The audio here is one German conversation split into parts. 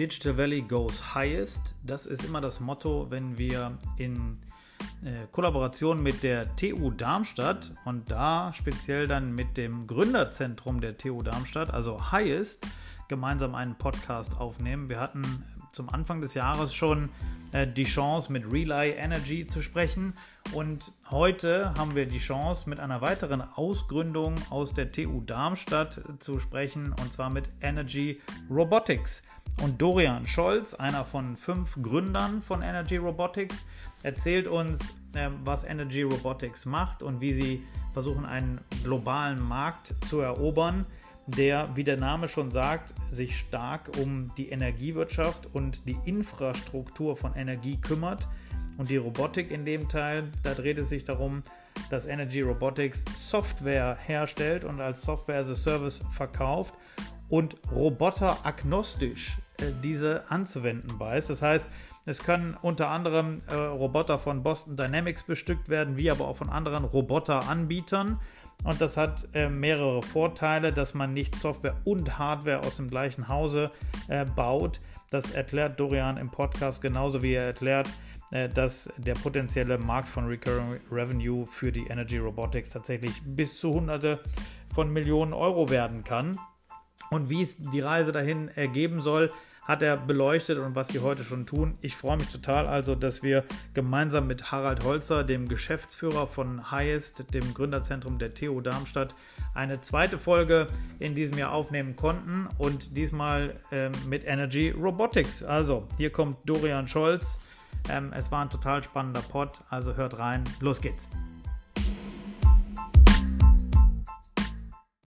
Digital Valley goes highest. Das ist immer das Motto, wenn wir in äh, Kollaboration mit der TU Darmstadt und da speziell dann mit dem Gründerzentrum der TU Darmstadt, also highest, gemeinsam einen Podcast aufnehmen. Wir hatten zum Anfang des Jahres schon äh, die Chance, mit Relay Energy zu sprechen. Und heute haben wir die Chance, mit einer weiteren Ausgründung aus der TU Darmstadt zu sprechen, und zwar mit Energy Robotics. Und Dorian Scholz, einer von fünf Gründern von Energy Robotics, erzählt uns, äh, was Energy Robotics macht und wie sie versuchen, einen globalen Markt zu erobern der, wie der Name schon sagt, sich stark um die Energiewirtschaft und die Infrastruktur von Energie kümmert. Und die Robotik in dem Teil, da dreht es sich darum, dass Energy Robotics Software herstellt und als Software as a Service verkauft und roboteragnostisch äh, diese anzuwenden weiß. Das heißt, es können unter anderem äh, Roboter von Boston Dynamics bestückt werden, wie aber auch von anderen Roboteranbietern. Und das hat äh, mehrere Vorteile, dass man nicht Software und Hardware aus dem gleichen Hause äh, baut. Das erklärt Dorian im Podcast genauso wie er erklärt, äh, dass der potenzielle Markt von Recurring Revenue für die Energy Robotics tatsächlich bis zu Hunderte von Millionen Euro werden kann. Und wie es die Reise dahin ergeben soll, hat er beleuchtet und was sie heute schon tun. Ich freue mich total also, dass wir gemeinsam mit Harald Holzer, dem Geschäftsführer von Highest, dem Gründerzentrum der TU Darmstadt, eine zweite Folge in diesem Jahr aufnehmen konnten und diesmal ähm, mit Energy Robotics. Also, hier kommt Dorian Scholz. Ähm, es war ein total spannender Pod, also hört rein. Los geht's.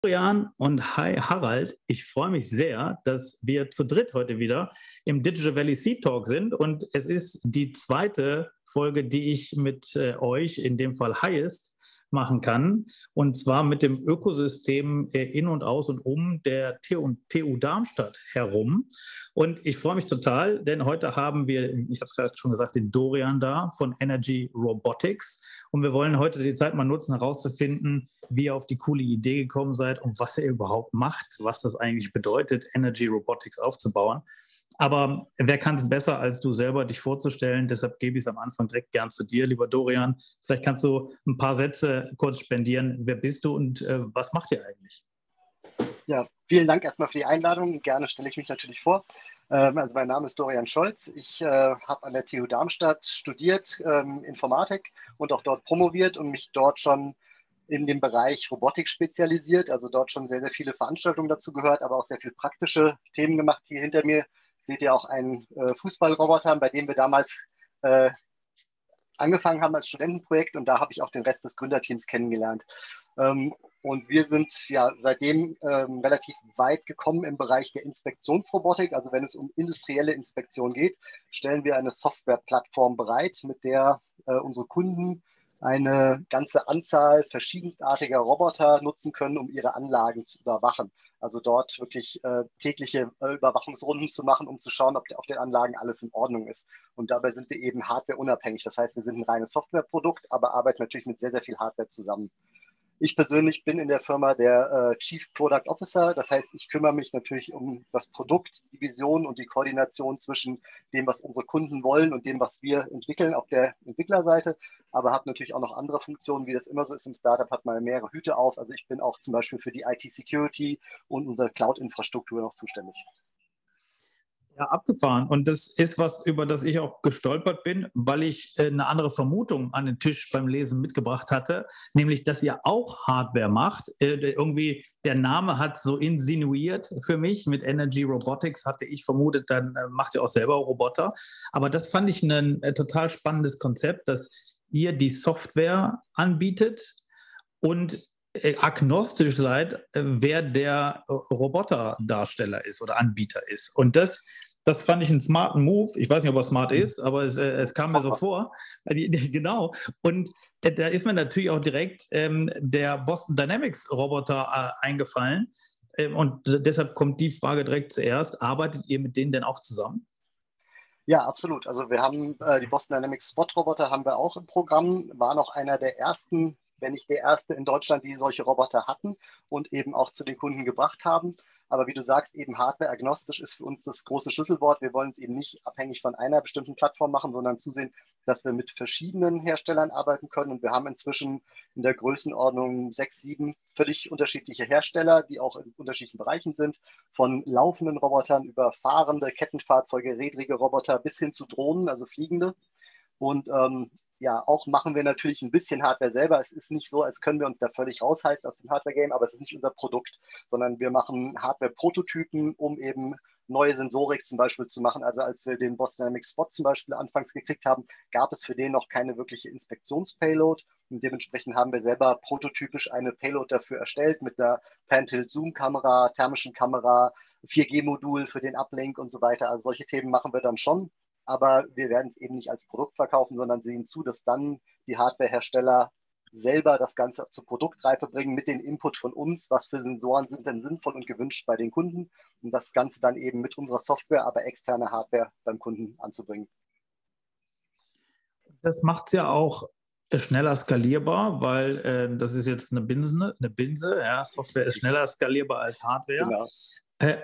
Florian und hi Harald. Ich freue mich sehr, dass wir zu dritt heute wieder im Digital Valley Seed Talk sind und es ist die zweite Folge, die ich mit äh, euch, in dem Fall Highest, machen kann. Und zwar mit dem Ökosystem äh, in und aus und um der TU, Darmstadt herum. Und ich freue mich total, denn heute haben wir, ich habe es gerade schon gesagt, den Dorian da von Energy Robotics. Und wir wollen heute die Zeit mal nutzen, herauszufinden, wie ihr auf die coole Idee gekommen seid und was ihr überhaupt macht, was das eigentlich bedeutet, Energy Robotics aufzubauen. Aber wer kann es besser, als du selber dich vorzustellen? Deshalb gebe ich es am Anfang direkt gern zu dir, lieber Dorian. Vielleicht kannst du ein paar Sätze kurz spendieren. Wer bist du und äh, was macht ihr eigentlich? Ja, vielen Dank erstmal für die Einladung. Gerne stelle ich mich natürlich vor. Ähm, also mein Name ist Dorian Scholz. Ich äh, habe an der TU Darmstadt studiert ähm, Informatik und auch dort promoviert und mich dort schon in dem Bereich Robotik spezialisiert. Also dort schon sehr, sehr viele Veranstaltungen dazu gehört, aber auch sehr viele praktische Themen gemacht. Hier hinter mir seht ihr auch einen äh, Fußballroboter, bei dem wir damals äh, angefangen haben als Studentenprojekt und da habe ich auch den Rest des Gründerteams kennengelernt. Ähm, und wir sind ja seitdem ähm, relativ weit gekommen im Bereich der Inspektionsrobotik. Also wenn es um industrielle Inspektion geht, stellen wir eine Softwareplattform bereit, mit der äh, unsere Kunden eine ganze Anzahl verschiedenartiger Roboter nutzen können, um ihre Anlagen zu überwachen. Also dort wirklich äh, tägliche äh, Überwachungsrunden zu machen, um zu schauen, ob auf den Anlagen alles in Ordnung ist. Und dabei sind wir eben hardwareunabhängig. Das heißt, wir sind ein reines Softwareprodukt, aber arbeiten natürlich mit sehr, sehr viel Hardware zusammen. Ich persönlich bin in der Firma der äh, Chief Product Officer. Das heißt, ich kümmere mich natürlich um das Produkt, die Vision und die Koordination zwischen dem, was unsere Kunden wollen und dem, was wir entwickeln auf der Entwicklerseite. Aber habe natürlich auch noch andere Funktionen, wie das immer so ist im Startup, hat man mehrere Hüte auf. Also ich bin auch zum Beispiel für die IT-Security und unsere Cloud-Infrastruktur noch zuständig. Ja, abgefahren. Und das ist was, über das ich auch gestolpert bin, weil ich äh, eine andere Vermutung an den Tisch beim Lesen mitgebracht hatte, nämlich, dass ihr auch Hardware macht. Äh, irgendwie der Name hat so insinuiert für mich. Mit Energy Robotics hatte ich vermutet, dann äh, macht ihr auch selber Roboter. Aber das fand ich ein total spannendes Konzept, dass ihr die Software anbietet und agnostisch seid, äh, wer der Roboterdarsteller ist oder Anbieter ist. Und das, das fand ich einen smarten Move. Ich weiß nicht, ob er smart ist, aber es, es kam mir so vor. Genau. Und da ist mir natürlich auch direkt ähm, der Boston Dynamics Roboter äh, eingefallen. Ähm, und deshalb kommt die Frage direkt zuerst. Arbeitet ihr mit denen denn auch zusammen? Ja, absolut. Also wir haben äh, die Boston Dynamics Spot Roboter haben wir auch im Programm, war noch einer der ersten, wenn nicht der erste in Deutschland, die solche Roboter hatten und eben auch zu den Kunden gebracht haben. Aber wie du sagst, eben hardware-agnostisch ist für uns das große Schlüsselwort. Wir wollen es eben nicht abhängig von einer bestimmten Plattform machen, sondern zusehen, dass wir mit verschiedenen Herstellern arbeiten können. Und wir haben inzwischen in der Größenordnung sechs, sieben völlig unterschiedliche Hersteller, die auch in unterschiedlichen Bereichen sind, von laufenden Robotern über fahrende Kettenfahrzeuge, redrige Roboter bis hin zu Drohnen, also fliegende. Und ähm, ja, auch machen wir natürlich ein bisschen Hardware selber. Es ist nicht so, als können wir uns da völlig raushalten aus dem Hardware-Game, aber es ist nicht unser Produkt, sondern wir machen Hardware-Prototypen, um eben neue Sensorik zum Beispiel zu machen. Also als wir den Boston Dynamics Spot zum Beispiel anfangs gekriegt haben, gab es für den noch keine wirkliche Inspektionspayload. Und dementsprechend haben wir selber prototypisch eine Payload dafür erstellt mit einer Pan-Tilt-Zoom-Kamera, thermischen Kamera, 4G-Modul für den Uplink und so weiter. Also solche Themen machen wir dann schon aber wir werden es eben nicht als Produkt verkaufen, sondern sehen zu, dass dann die Hardwarehersteller selber das Ganze zur Produktreife bringen mit dem Input von uns, was für Sensoren sind denn sinnvoll und gewünscht bei den Kunden und das Ganze dann eben mit unserer Software, aber externe Hardware beim Kunden anzubringen. Das macht es ja auch schneller skalierbar, weil äh, das ist jetzt eine Binse, eine Binse, ja, Software ist schneller skalierbar als Hardware. Genau. Äh,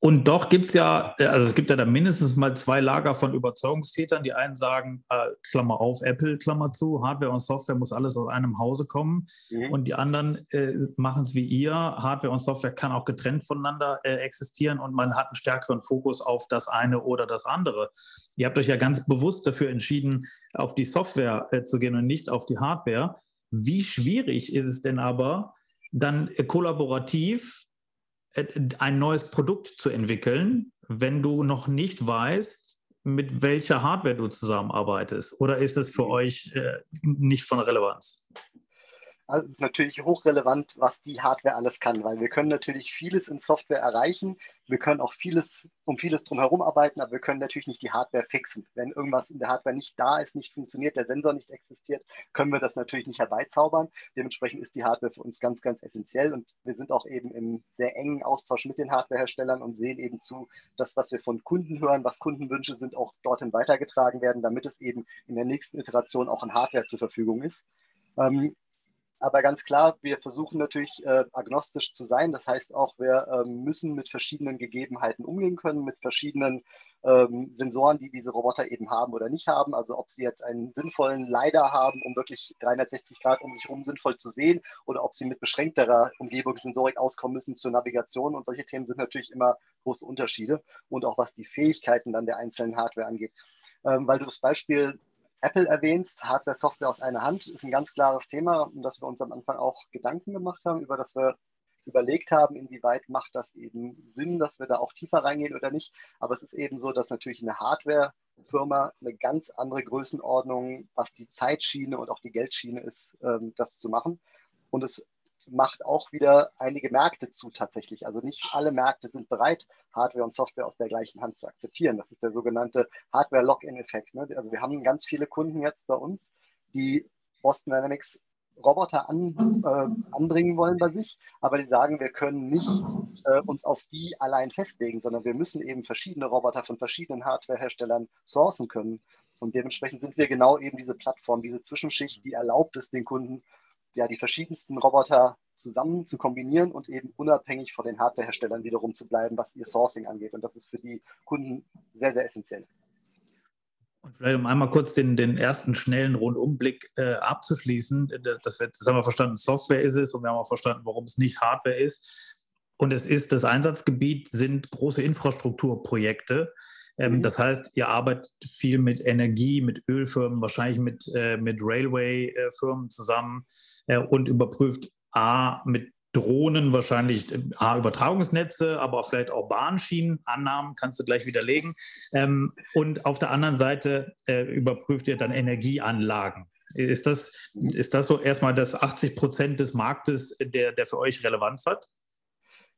und doch gibt es ja, also es gibt ja da mindestens mal zwei Lager von Überzeugungstätern. Die einen sagen, äh, Klammer auf, Apple, Klammer zu, Hardware und Software muss alles aus einem Hause kommen. Mhm. Und die anderen äh, machen es wie ihr. Hardware und Software kann auch getrennt voneinander äh, existieren und man hat einen stärkeren Fokus auf das eine oder das andere. Ihr habt euch ja ganz bewusst dafür entschieden, auf die Software äh, zu gehen und nicht auf die Hardware. Wie schwierig ist es denn aber, dann äh, kollaborativ äh, ein neues Produkt zu entwickeln, wenn du noch nicht weißt, mit welcher Hardware du zusammenarbeitest? Oder ist es für mhm. euch äh, nicht von Relevanz? Also es ist natürlich hochrelevant, was die Hardware alles kann, weil wir können natürlich vieles in Software erreichen. Wir können auch vieles um vieles drumherum arbeiten, aber wir können natürlich nicht die Hardware fixen. Wenn irgendwas in der Hardware nicht da ist, nicht funktioniert, der Sensor nicht existiert, können wir das natürlich nicht herbeizaubern. Dementsprechend ist die Hardware für uns ganz, ganz essentiell und wir sind auch eben im sehr engen Austausch mit den Hardwareherstellern und sehen eben zu, dass was wir von Kunden hören, was Kundenwünsche sind, auch dorthin weitergetragen werden, damit es eben in der nächsten Iteration auch an Hardware zur Verfügung ist. Ähm, aber ganz klar, wir versuchen natürlich äh, agnostisch zu sein. Das heißt auch, wir ähm, müssen mit verschiedenen Gegebenheiten umgehen können, mit verschiedenen ähm, Sensoren, die diese Roboter eben haben oder nicht haben. Also ob sie jetzt einen sinnvollen LiDAR haben, um wirklich 360 Grad um sich herum sinnvoll zu sehen, oder ob sie mit beschränkterer Umgebungssensorik auskommen müssen zur Navigation. Und solche Themen sind natürlich immer große Unterschiede und auch was die Fähigkeiten dann der einzelnen Hardware angeht. Ähm, weil du das Beispiel Apple erwähnst, Hardware, Software aus einer Hand, ist ein ganz klares Thema, um das wir uns am Anfang auch Gedanken gemacht haben, über das wir überlegt haben, inwieweit macht das eben Sinn, dass wir da auch tiefer reingehen oder nicht. Aber es ist eben so, dass natürlich eine Hardware-Firma eine ganz andere Größenordnung, was die Zeitschiene und auch die Geldschiene ist, ähm, das zu machen. Und es macht auch wieder einige Märkte zu tatsächlich. Also nicht alle Märkte sind bereit, Hardware und Software aus der gleichen Hand zu akzeptieren. Das ist der sogenannte Hardware-Lock-in-Effekt. Ne? Also wir haben ganz viele Kunden jetzt bei uns, die Boston Dynamics Roboter an, äh, anbringen wollen bei sich, aber die sagen, wir können nicht äh, uns auf die allein festlegen, sondern wir müssen eben verschiedene Roboter von verschiedenen Hardwareherstellern sourcen können. Und dementsprechend sind wir genau eben diese Plattform, diese Zwischenschicht, die erlaubt es den Kunden, ja, die verschiedensten Roboter zusammen zu kombinieren und eben unabhängig von den Hardwareherstellern wiederum zu bleiben, was ihr Sourcing angeht. Und das ist für die Kunden sehr, sehr essentiell. Und vielleicht um einmal kurz den, den ersten schnellen Rundumblick äh, abzuschließen. Das, das haben wir verstanden, Software ist es und wir haben auch verstanden, warum es nicht Hardware ist. Und es ist, das Einsatzgebiet sind große Infrastrukturprojekte. Ähm, mhm. Das heißt, ihr arbeitet viel mit Energie, mit Ölfirmen, wahrscheinlich mit, äh, mit Railway-Firmen zusammen äh, und überprüft A, mit Drohnen wahrscheinlich äh, A, Übertragungsnetze, aber vielleicht auch Bahnschienen, Annahmen kannst du gleich widerlegen. Ähm, und auf der anderen Seite äh, überprüft ihr dann Energieanlagen Ist das, ist das so erstmal das 80 Prozent des Marktes, der, der für euch Relevanz hat?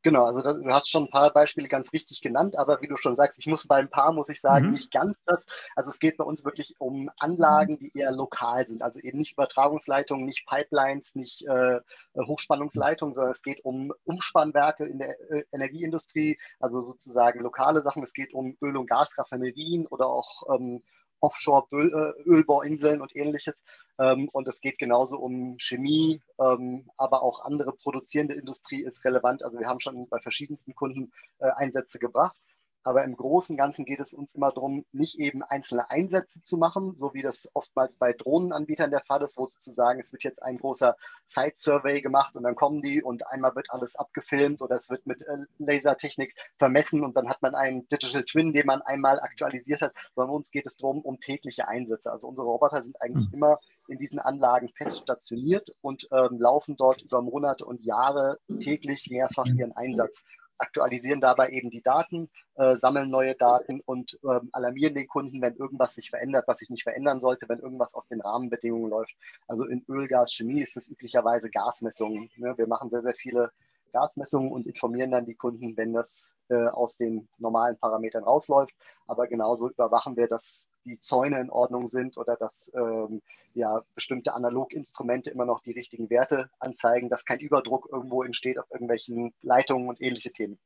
Genau, also du hast schon ein paar Beispiele ganz richtig genannt, aber wie du schon sagst, ich muss bei ein paar, muss ich sagen, mhm. nicht ganz das. Also es geht bei uns wirklich um Anlagen, die eher lokal sind, also eben nicht Übertragungsleitungen, nicht Pipelines, nicht äh, Hochspannungsleitungen, sondern es geht um Umspannwerke in der äh, Energieindustrie, also sozusagen lokale Sachen. Es geht um Öl- und Gasraffinerien oder auch ähm, Offshore-Ölbauinseln und ähnliches. Ähm, und es geht genauso um Chemie, ähm, aber auch andere produzierende Industrie ist relevant. Also wir haben schon bei verschiedensten Kunden äh, Einsätze gebracht. Aber im Großen und Ganzen geht es uns immer darum, nicht eben einzelne Einsätze zu machen, so wie das oftmals bei Drohnenanbietern der Fall ist, wo sozusagen es wird jetzt ein großer Site-Survey gemacht und dann kommen die und einmal wird alles abgefilmt oder es wird mit äh, Lasertechnik vermessen und dann hat man einen Digital Twin, den man einmal aktualisiert hat, sondern uns geht es darum, um tägliche Einsätze. Also unsere Roboter sind eigentlich mhm. immer in diesen Anlagen fest stationiert und ähm, laufen dort über Monate und Jahre täglich mehrfach ihren Einsatz aktualisieren dabei eben die Daten, äh, sammeln neue Daten und äh, alarmieren den Kunden, wenn irgendwas sich verändert, was sich nicht verändern sollte, wenn irgendwas aus den Rahmenbedingungen läuft. Also in Öl, Gas, Chemie ist es üblicherweise Gasmessungen. Ne? Wir machen sehr, sehr viele Gasmessungen und informieren dann die Kunden, wenn das äh, aus den normalen Parametern rausläuft. Aber genauso überwachen wir, dass die Zäune in Ordnung sind oder dass ähm, ja, bestimmte Analoginstrumente immer noch die richtigen Werte anzeigen, dass kein Überdruck irgendwo entsteht auf irgendwelchen Leitungen und ähnliche Themen.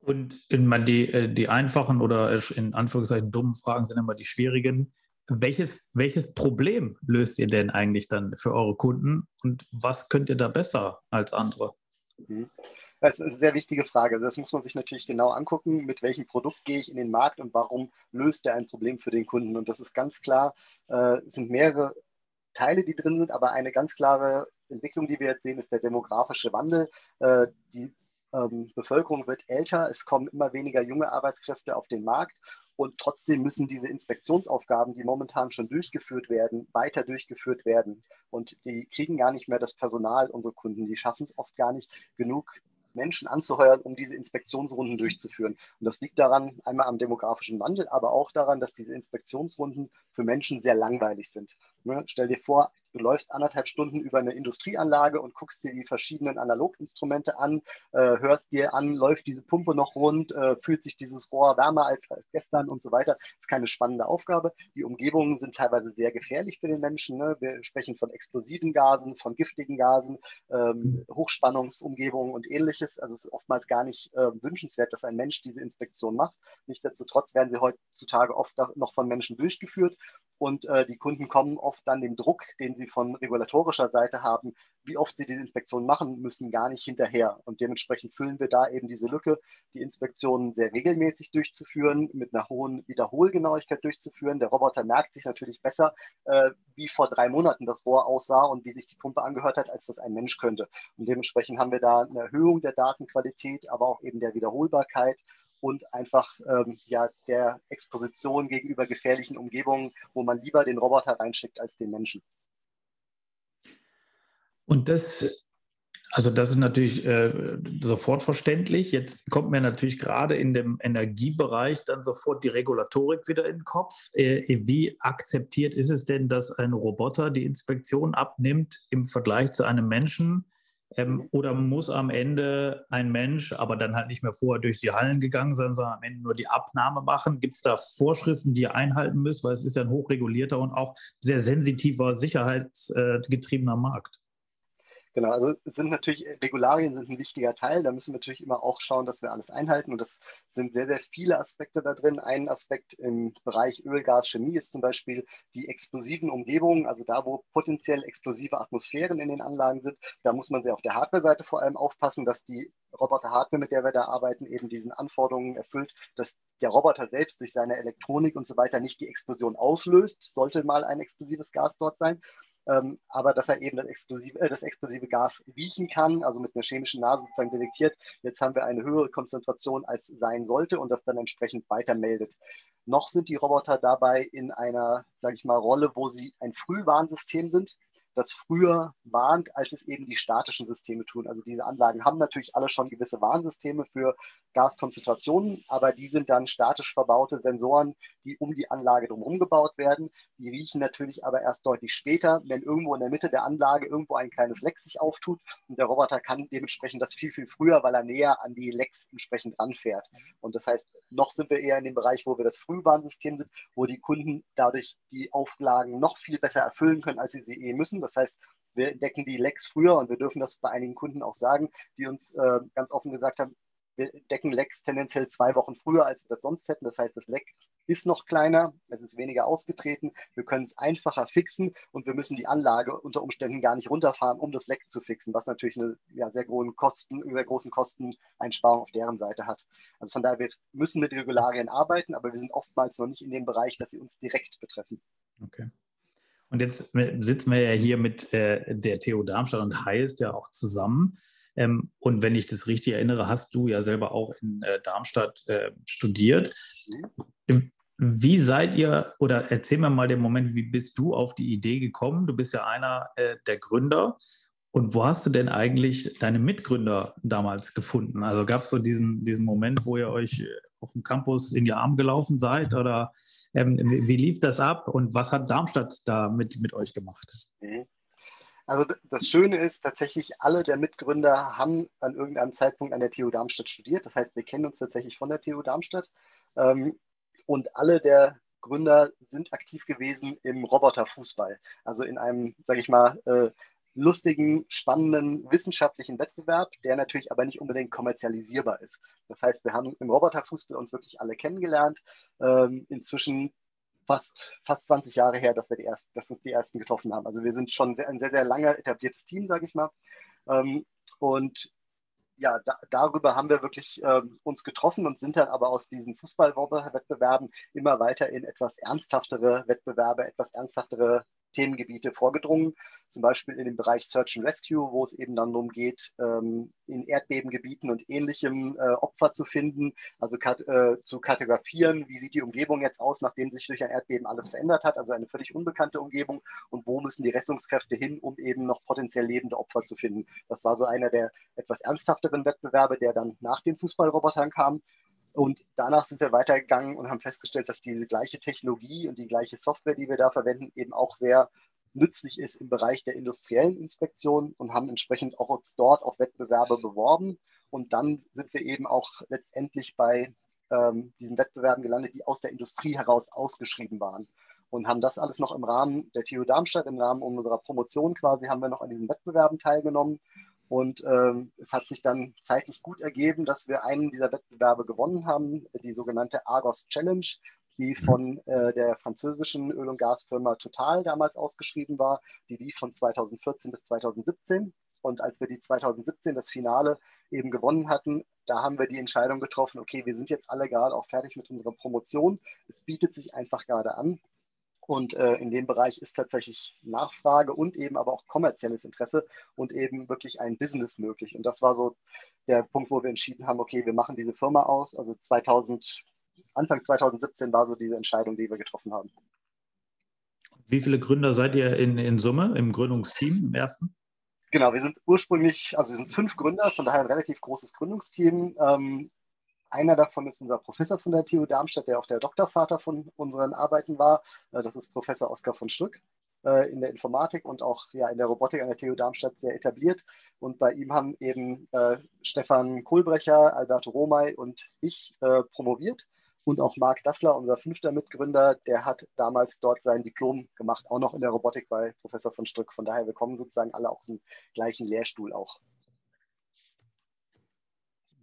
Und man die, äh, die einfachen oder in Anführungszeichen dummen Fragen sind immer die schwierigen. Welches, welches Problem löst ihr denn eigentlich dann für eure Kunden und was könnt ihr da besser als andere? Mhm. Das ist eine sehr wichtige Frage. Also das muss man sich natürlich genau angucken, mit welchem Produkt gehe ich in den Markt und warum löst er ein Problem für den Kunden. Und das ist ganz klar, äh, es sind mehrere Teile, die drin sind, aber eine ganz klare Entwicklung, die wir jetzt sehen, ist der demografische Wandel. Äh, die ähm, Bevölkerung wird älter, es kommen immer weniger junge Arbeitskräfte auf den Markt und trotzdem müssen diese Inspektionsaufgaben, die momentan schon durchgeführt werden, weiter durchgeführt werden. Und die kriegen gar nicht mehr das Personal, unsere Kunden. Die schaffen es oft gar nicht, genug Menschen anzuheuern, um diese Inspektionsrunden durchzuführen. Und das liegt daran, einmal am demografischen Wandel, aber auch daran, dass diese Inspektionsrunden für Menschen sehr langweilig sind. Ne? Stell dir vor, Du läufst anderthalb Stunden über eine Industrieanlage und guckst dir die verschiedenen Analoginstrumente an, äh, hörst dir an, läuft diese Pumpe noch rund, äh, fühlt sich dieses Rohr wärmer als, als, gestern und so weiter. Das ist keine spannende Aufgabe. Die Umgebungen sind teilweise sehr gefährlich für den Menschen. Ne? Wir sprechen von explosiven Gasen, von giftigen Gasen, ähm, Hochspannungsumgebungen und ähnliches. Also es ist oftmals gar nicht äh, wünschenswert, dass ein Mensch diese Inspektion macht. Nichtsdestotrotz werden sie heutzutage oft noch von Menschen durchgeführt und äh, die Kunden kommen oft dann dem Druck, den sie von regulatorischer Seite haben, wie oft sie diese Inspektion machen müssen, gar nicht hinterher. Und dementsprechend füllen wir da eben diese Lücke, die Inspektionen sehr regelmäßig durchzuführen, mit einer hohen Wiederholgenauigkeit durchzuführen. Der Roboter merkt sich natürlich besser, äh, wie vor drei Monaten das Rohr aussah und wie sich die Pumpe angehört hat, als das ein Mensch könnte. Und dementsprechend haben wir da eine Erhöhung der Datenqualität, aber auch eben der Wiederholbarkeit und einfach ähm, ja, der Exposition gegenüber gefährlichen Umgebungen, wo man lieber den Roboter reinschickt als den Menschen. Und das, also das ist natürlich äh, sofort verständlich. Jetzt kommt mir natürlich gerade in dem Energiebereich dann sofort die Regulatorik wieder in den Kopf. Äh, wie akzeptiert ist es denn, dass ein Roboter die Inspektion abnimmt im Vergleich zu einem Menschen? Ähm, oder muss am Ende ein Mensch, aber dann halt nicht mehr vorher durch die Hallen gegangen sein, sondern am Ende nur die Abnahme machen? Gibt es da Vorschriften, die ihr einhalten müsst? Weil es ist ja ein hochregulierter und auch sehr sensitiver, sicherheitsgetriebener Markt. Genau, also sind natürlich, Regularien sind ein wichtiger Teil. Da müssen wir natürlich immer auch schauen, dass wir alles einhalten. Und das sind sehr, sehr viele Aspekte da drin. Ein Aspekt im Bereich Öl, Gas, Chemie ist zum Beispiel die explosiven Umgebungen, also da, wo potenziell explosive Atmosphären in den Anlagen sind. Da muss man sehr auf der Hardware-Seite vor allem aufpassen, dass die Roboter-Hardware, mit der wir da arbeiten, eben diesen Anforderungen erfüllt, dass der Roboter selbst durch seine Elektronik und so weiter nicht die Explosion auslöst, sollte mal ein explosives Gas dort sein ähm, aber dass er eben das explosive, äh, das explosive Gas riechen kann, also mit einer chemischen Nase sozusagen detektiert. Jetzt haben wir eine höhere Konzentration als sein sollte und das dann entsprechend weitermeldet. Noch sind die Roboter dabei in einer, sage ich mal, Rolle, wo sie ein Frühwarnsystem sind. Das früher warnt, als es eben die statischen Systeme tun. Also diese Anlagen haben natürlich alle schon gewisse Warnsysteme für Gaskonzentrationen, aber die sind dann statisch verbaute Sensoren, die um die Anlage drumherum gebaut werden. Die riechen natürlich aber erst deutlich später, wenn irgendwo in der Mitte der Anlage irgendwo ein kleines Leck sich auftut und der Roboter kann dementsprechend das viel, viel früher, weil er näher an die Lecks entsprechend ranfährt. Und das heißt, noch sind wir eher in dem Bereich, wo wir das Frühwarnsystem sind, wo die Kunden dadurch die Auflagen noch viel besser erfüllen können, als sie sie eh müssen. Das heißt, wir entdecken die Lecks früher und wir dürfen das bei einigen Kunden auch sagen, die uns äh, ganz offen gesagt haben, wir decken Lecks tendenziell zwei Wochen früher, als wir das sonst hätten. Das heißt, das Leck ist noch kleiner, es ist weniger ausgetreten, wir können es einfacher fixen und wir müssen die Anlage unter Umständen gar nicht runterfahren, um das Leck zu fixen, was natürlich eine ja, sehr, großen Kosten, sehr großen Kosteneinsparung auf deren Seite hat. Also von daher, wir müssen mit Regularien arbeiten, aber wir sind oftmals noch nicht in dem Bereich, dass sie uns direkt betreffen. Okay. Und jetzt sitzen wir ja hier mit äh, der TU Darmstadt und Heist ja auch zusammen. Ähm, und wenn ich das richtig erinnere, hast du ja selber auch in äh, Darmstadt äh, studiert. Mhm. Wie seid ihr, oder erzähl mir mal den Moment, wie bist du auf die Idee gekommen? Du bist ja einer äh, der Gründer. Und wo hast du denn eigentlich deine Mitgründer damals gefunden? Also gab es so diesen, diesen Moment, wo ihr euch äh, auf dem Campus in die Arme gelaufen seid? Oder ähm, wie lief das ab und was hat Darmstadt da mit, mit euch gemacht? Mhm. Also das Schöne ist tatsächlich, alle der Mitgründer haben an irgendeinem Zeitpunkt an der TU Darmstadt studiert. Das heißt, wir kennen uns tatsächlich von der TU Darmstadt. Ähm, und alle der Gründer sind aktiv gewesen im Roboterfußball. Also in einem, sage ich mal, äh, lustigen, spannenden wissenschaftlichen Wettbewerb, der natürlich aber nicht unbedingt kommerzialisierbar ist. Das heißt, wir haben im Roboterfußball uns wirklich alle kennengelernt. Ähm, inzwischen fast, fast 20 Jahre her, dass wir die ersten, dass uns die ersten getroffen haben. Also wir sind schon sehr, ein sehr, sehr lange etabliertes Team, sage ich mal. Ähm, und ja, da, darüber haben wir wirklich ähm, uns getroffen und sind dann aber aus diesen Fußballwettbewerben immer weiter in etwas ernsthaftere Wettbewerbe, etwas ernsthaftere Themengebiete vorgedrungen, zum Beispiel in dem Bereich Search and Rescue, wo es eben dann darum geht, ähm, in Erdbebengebieten und ähnlichem äh, Opfer zu finden, also äh, zu kartografieren, wie sieht die Umgebung jetzt aus, nachdem sich durch ein Erdbeben alles verändert hat, also eine völlig unbekannte Umgebung und wo müssen die Rettungskräfte hin, um eben noch potenziell lebende Opfer zu finden. Das war so einer der etwas ernsthafteren Wettbewerbe, der dann nach den Fußballrobotern kam. Und danach sind wir weitergegangen und haben festgestellt, dass diese gleiche Technologie und die gleiche Software, die wir da verwenden, eben auch sehr nützlich ist im Bereich der industriellen Inspektion und haben entsprechend auch uns dort auf Wettbewerbe beworben. Und dann sind wir eben auch letztendlich bei ähm, diesen Wettbewerben gelandet, die aus der Industrie heraus ausgeschrieben waren. Und haben das alles noch im Rahmen der TU Darmstadt, im Rahmen unserer Promotion quasi, haben wir noch an diesen Wettbewerben teilgenommen und ähm, es hat sich dann zeitlich gut ergeben, dass wir einen dieser Wettbewerbe gewonnen haben, die sogenannte Argos Challenge, die mhm. von äh, der französischen Öl- und Gasfirma Total damals ausgeschrieben war. Die lief von 2014 bis 2017. Und als wir die 2017 das Finale eben gewonnen hatten, da haben wir die Entscheidung getroffen, okay, wir sind jetzt alle gerade auch fertig mit unserer Promotion. Es bietet sich einfach gerade an, und äh, in dem Bereich ist tatsächlich Nachfrage und eben aber auch kommerzielles Interesse und eben wirklich ein Business möglich. Und das war so der Punkt, wo wir entschieden haben, okay, wir machen diese Firma aus. Also 2000, Anfang 2017 war so diese Entscheidung, die wir getroffen haben. Wie viele Gründer seid ihr in, in Summe im Gründungsteam, im ersten? Genau, wir sind ursprünglich, also wir sind fünf Gründer, von daher ein relativ großes Gründungsteam. Ähm, einer davon ist unser Professor von der TU Darmstadt, der auch der Doktorvater von unseren Arbeiten war. Äh, das ist Professor Oskar von Strück äh, in der Informatik und auch ja, in der Robotik an der TU Darmstadt sehr etabliert. Und bei ihm haben eben äh, Stefan Kohlbrecher, Alberto Romay und ich äh, promoviert. Und auch Marc Dassler, unser fünfter Mitgründer, der hat damals dort sein Diplom gemacht, auch noch in der Robotik bei Professor von Strück. Von daher, wir kommen sozusagen alle aus dem gleichen Lehrstuhl auch.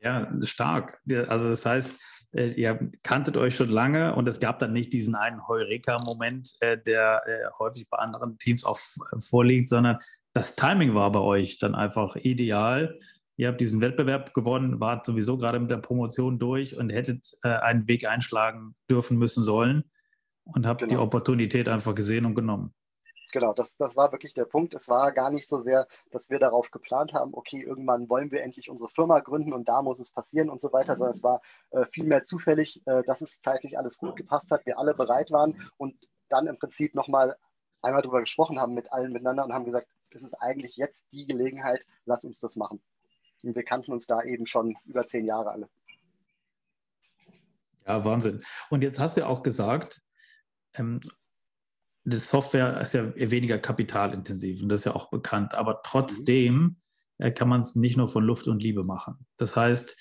Ja, stark. Also das heißt, äh, ihr kanntet euch schon lange und es gab dann nicht diesen einen Heureka-Moment, äh, der äh, häufig bei anderen Teams auch vorliegt, sondern das Timing war bei euch dann einfach ideal. Ihr habt diesen Wettbewerb gewonnen, wart sowieso gerade mit der Promotion durch und hättet einen Weg einschlagen dürfen müssen sollen und habt genau. die Opportunität einfach gesehen und genommen genau, das, das war wirklich der Punkt. Es war gar nicht so sehr, dass wir darauf geplant haben, okay, irgendwann wollen wir endlich unsere Firma gründen und da muss es passieren und so weiter, sondern es war äh, vielmehr zufällig, äh, dass es zeitlich alles gut gepasst hat, wir alle bereit waren und dann im Prinzip nochmal einmal darüber gesprochen haben mit allen miteinander und haben gesagt, es ist eigentlich jetzt die Gelegenheit, lass uns das machen. Und wir kannten uns da eben schon über zehn Jahre alle. Ja, Wahnsinn. Und jetzt hast du auch gesagt, ähm, die Software ist ja weniger kapitalintensiv und das ist ja auch bekannt, aber trotzdem äh, kann man es nicht nur von Luft und Liebe machen. Das heißt,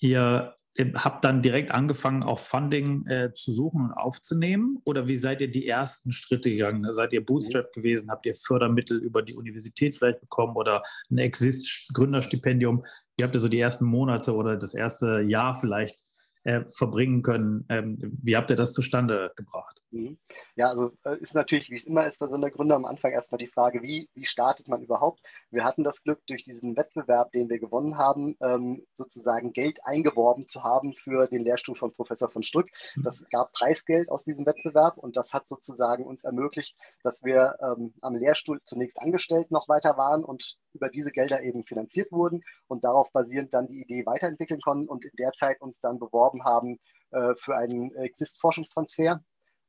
ihr habt dann direkt angefangen, auch Funding äh, zu suchen und aufzunehmen? Oder wie seid ihr die ersten Schritte gegangen? Seid ihr Bootstrap gewesen? Habt ihr Fördermittel über die Universität vielleicht bekommen oder ein Exist-Gründerstipendium? Wie habt ihr so die ersten Monate oder das erste Jahr vielleicht äh, verbringen können. Ähm, wie habt ihr das zustande gebracht? Mhm. Ja, also äh, ist natürlich, wie es immer ist bei so einer Gründer, am Anfang erstmal die Frage, wie, wie startet man überhaupt? Wir hatten das Glück, durch diesen Wettbewerb, den wir gewonnen haben, ähm, sozusagen Geld eingeworben zu haben für den Lehrstuhl von Professor von Strück. Mhm. Das gab Preisgeld aus diesem Wettbewerb und das hat sozusagen uns ermöglicht, dass wir ähm, am Lehrstuhl zunächst angestellt noch weiter waren und über diese Gelder eben finanziert wurden und darauf basierend dann die Idee weiterentwickeln konnten und in der Zeit uns dann beworben haben äh, für einen Exist-Forschungstransfer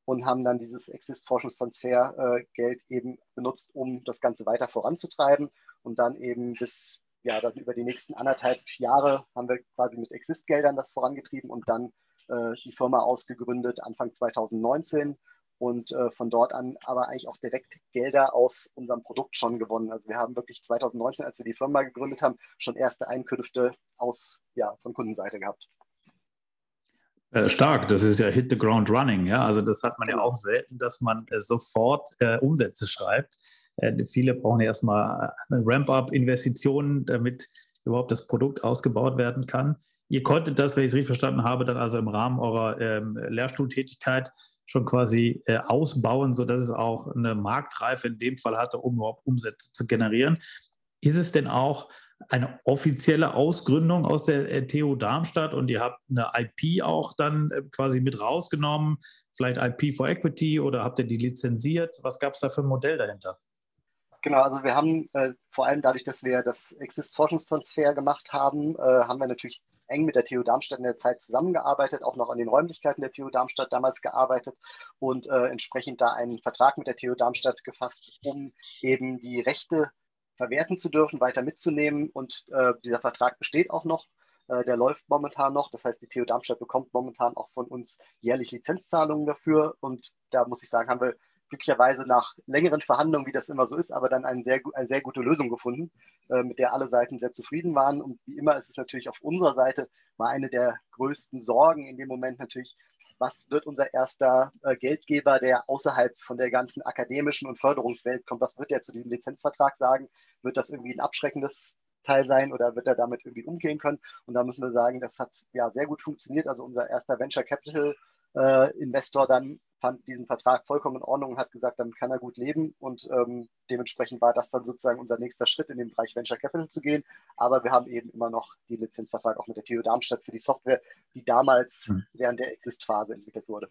und haben dann dieses Exist-Forschungstransfer-Geld äh, eben benutzt, um das Ganze weiter voranzutreiben und dann eben bis ja, dann über die nächsten anderthalb Jahre haben wir quasi mit Exist-Geldern das vorangetrieben und dann äh, die Firma ausgegründet Anfang 2019 und äh, von dort an aber eigentlich auch direkt Gelder aus unserem Produkt schon gewonnen. Also wir haben wirklich 2019, als wir die Firma gegründet haben, schon erste Einkünfte aus, ja, von Kundenseite gehabt. Äh, stark, das ist ja Hit the Ground Running, ja. Also das hat man ja auch selten, dass man äh, sofort äh, Umsätze schreibt. Äh, viele brauchen ja erstmal eine Ramp-up-Investitionen, damit überhaupt das Produkt ausgebaut werden kann. Ihr konntet das, wenn ich es richtig verstanden habe, dann also im Rahmen eurer ähm, Lehrstuhltätigkeit schon quasi äh, ausbauen, sodass es auch eine Marktreife in dem Fall hatte, um überhaupt Umsätze zu generieren. Ist es denn auch eine offizielle Ausgründung aus der äh, TU Darmstadt und ihr habt eine IP auch dann äh, quasi mit rausgenommen, vielleicht IP for Equity oder habt ihr die lizenziert? Was gab es da für ein Modell dahinter? Genau, also wir haben äh, vor allem dadurch, dass wir das Exist-Forschungstransfer gemacht haben, äh, haben wir natürlich eng mit der TU Darmstadt in der Zeit zusammengearbeitet, auch noch an den Räumlichkeiten der TU Darmstadt damals gearbeitet und äh, entsprechend da einen Vertrag mit der TU Darmstadt gefasst, um eben die Rechte verwerten zu dürfen, weiter mitzunehmen. Und äh, dieser Vertrag besteht auch noch. Äh, der läuft momentan noch. Das heißt, die TU Darmstadt bekommt momentan auch von uns jährlich Lizenzzahlungen dafür. Und da muss ich sagen, haben wir glücklicherweise nach längeren Verhandlungen, wie das immer so ist, aber dann eine sehr, eine sehr gute Lösung gefunden, äh, mit der alle Seiten sehr zufrieden waren. Und wie immer ist es natürlich auf unserer Seite war eine der größten Sorgen in dem Moment natürlich, was wird unser erster äh, Geldgeber, der außerhalb von der ganzen akademischen und Förderungswelt kommt, was wird er zu diesem Lizenzvertrag sagen? Wird das irgendwie ein abschreckendes Teil sein oder wird er damit irgendwie umgehen können? Und da müssen wir sagen, das hat ja sehr gut funktioniert. Also unser erster Venture Capital äh, Investor dann fand diesen Vertrag vollkommen in Ordnung und hat gesagt, damit kann er gut leben. Und ähm, dementsprechend war das dann sozusagen unser nächster Schritt in den Bereich Venture Capital zu gehen. Aber wir haben eben immer noch den Lizenzvertrag auch mit der TU Darmstadt für die Software, die damals mhm. während der Exist-Phase entwickelt wurde.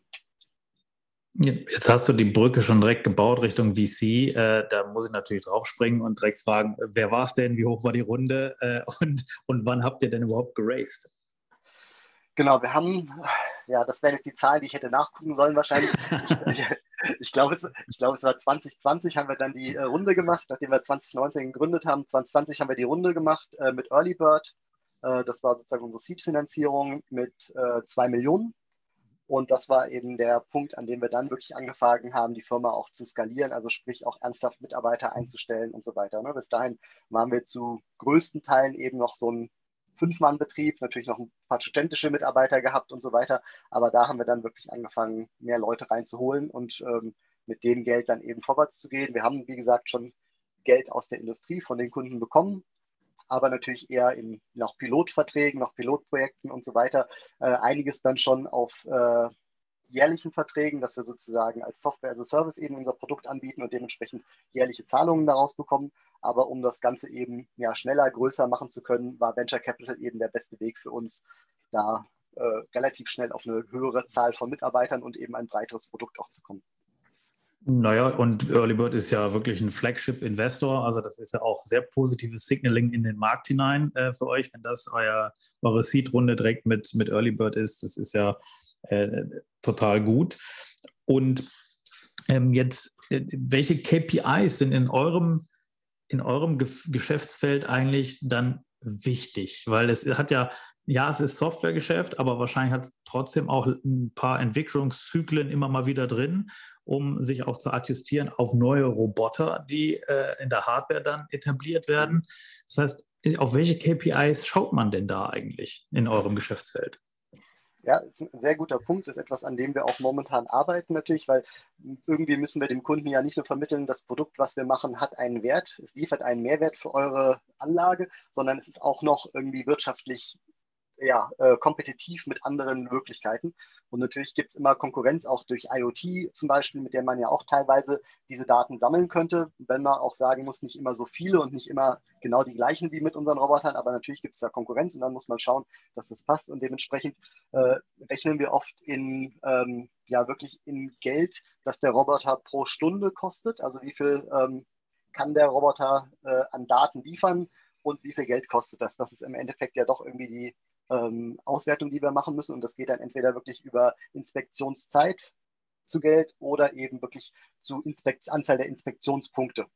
Jetzt hast du die Brücke schon direkt gebaut Richtung VC. Äh, da muss ich natürlich draufspringen und direkt fragen, wer war es denn, wie hoch war die Runde äh, und, und wann habt ihr denn überhaupt geraced? Genau, wir haben, ja, das wären jetzt die Zahlen, die ich hätte nachgucken sollen wahrscheinlich. ich, ich glaube, es, ich glaube, es war 2020 haben wir dann die äh, Runde gemacht, nachdem wir 2019 gegründet haben. 2020 haben wir die Runde gemacht äh, mit Early Bird. Äh, das war sozusagen unsere Seed-Finanzierung mit äh, zwei Millionen. Und das war eben der Punkt, an dem wir dann wirklich angefangen haben, die Firma auch zu skalieren, also sprich auch ernsthaft Mitarbeiter einzustellen und so weiter. Ne? Bis dahin waren wir zu größten Teilen eben noch so ein Fünf-Mann-Betrieb, natürlich noch ein paar studentische Mitarbeiter gehabt und so weiter. Aber da haben wir dann wirklich angefangen, mehr Leute reinzuholen und ähm, mit dem Geld dann eben vorwärts zu gehen. Wir haben, wie gesagt, schon Geld aus der Industrie von den Kunden bekommen, aber natürlich eher in noch Pilotverträgen, noch Pilotprojekten und so weiter. Äh, einiges dann schon auf äh, jährlichen Verträgen, dass wir sozusagen als Software as a Service eben unser Produkt anbieten und dementsprechend jährliche Zahlungen daraus bekommen. Aber um das Ganze eben ja, schneller, größer machen zu können, war Venture Capital eben der beste Weg für uns, da äh, relativ schnell auf eine höhere Zahl von Mitarbeitern und eben ein breiteres Produkt auch zu kommen. Naja, und Early Bird ist ja wirklich ein Flagship-Investor. Also das ist ja auch sehr positives Signaling in den Markt hinein äh, für euch, wenn das euer, eure Seed-Runde direkt mit, mit Early Bird ist. Das ist ja äh, total gut. Und ähm, jetzt welche KPIs sind in eurem, in eurem Geschäftsfeld eigentlich dann wichtig? Weil es hat ja, ja, es ist Softwaregeschäft, aber wahrscheinlich hat es trotzdem auch ein paar Entwicklungszyklen immer mal wieder drin, um sich auch zu adjustieren auf neue Roboter, die äh, in der Hardware dann etabliert werden. Das heißt, auf welche KPIs schaut man denn da eigentlich in eurem Geschäftsfeld? Ja, ist ein sehr guter Punkt, ist etwas, an dem wir auch momentan arbeiten natürlich, weil irgendwie müssen wir dem Kunden ja nicht nur vermitteln, das Produkt, was wir machen, hat einen Wert, es liefert einen Mehrwert für eure Anlage, sondern es ist auch noch irgendwie wirtschaftlich ja, äh, kompetitiv mit anderen Möglichkeiten. Und natürlich gibt es immer Konkurrenz auch durch IoT zum Beispiel, mit der man ja auch teilweise diese Daten sammeln könnte, wenn man auch sagen muss, nicht immer so viele und nicht immer genau die gleichen wie mit unseren Robotern, aber natürlich gibt es da Konkurrenz und dann muss man schauen, dass das passt. Und dementsprechend äh, rechnen wir oft in ähm, ja wirklich in Geld, dass der Roboter pro Stunde kostet. Also wie viel ähm, kann der Roboter äh, an Daten liefern und wie viel Geld kostet das? Das ist im Endeffekt ja doch irgendwie die ähm, Auswertung, die wir machen müssen. Und das geht dann entweder wirklich über Inspektionszeit zu Geld oder eben wirklich zu Inspekt Anzahl der Inspektionspunkte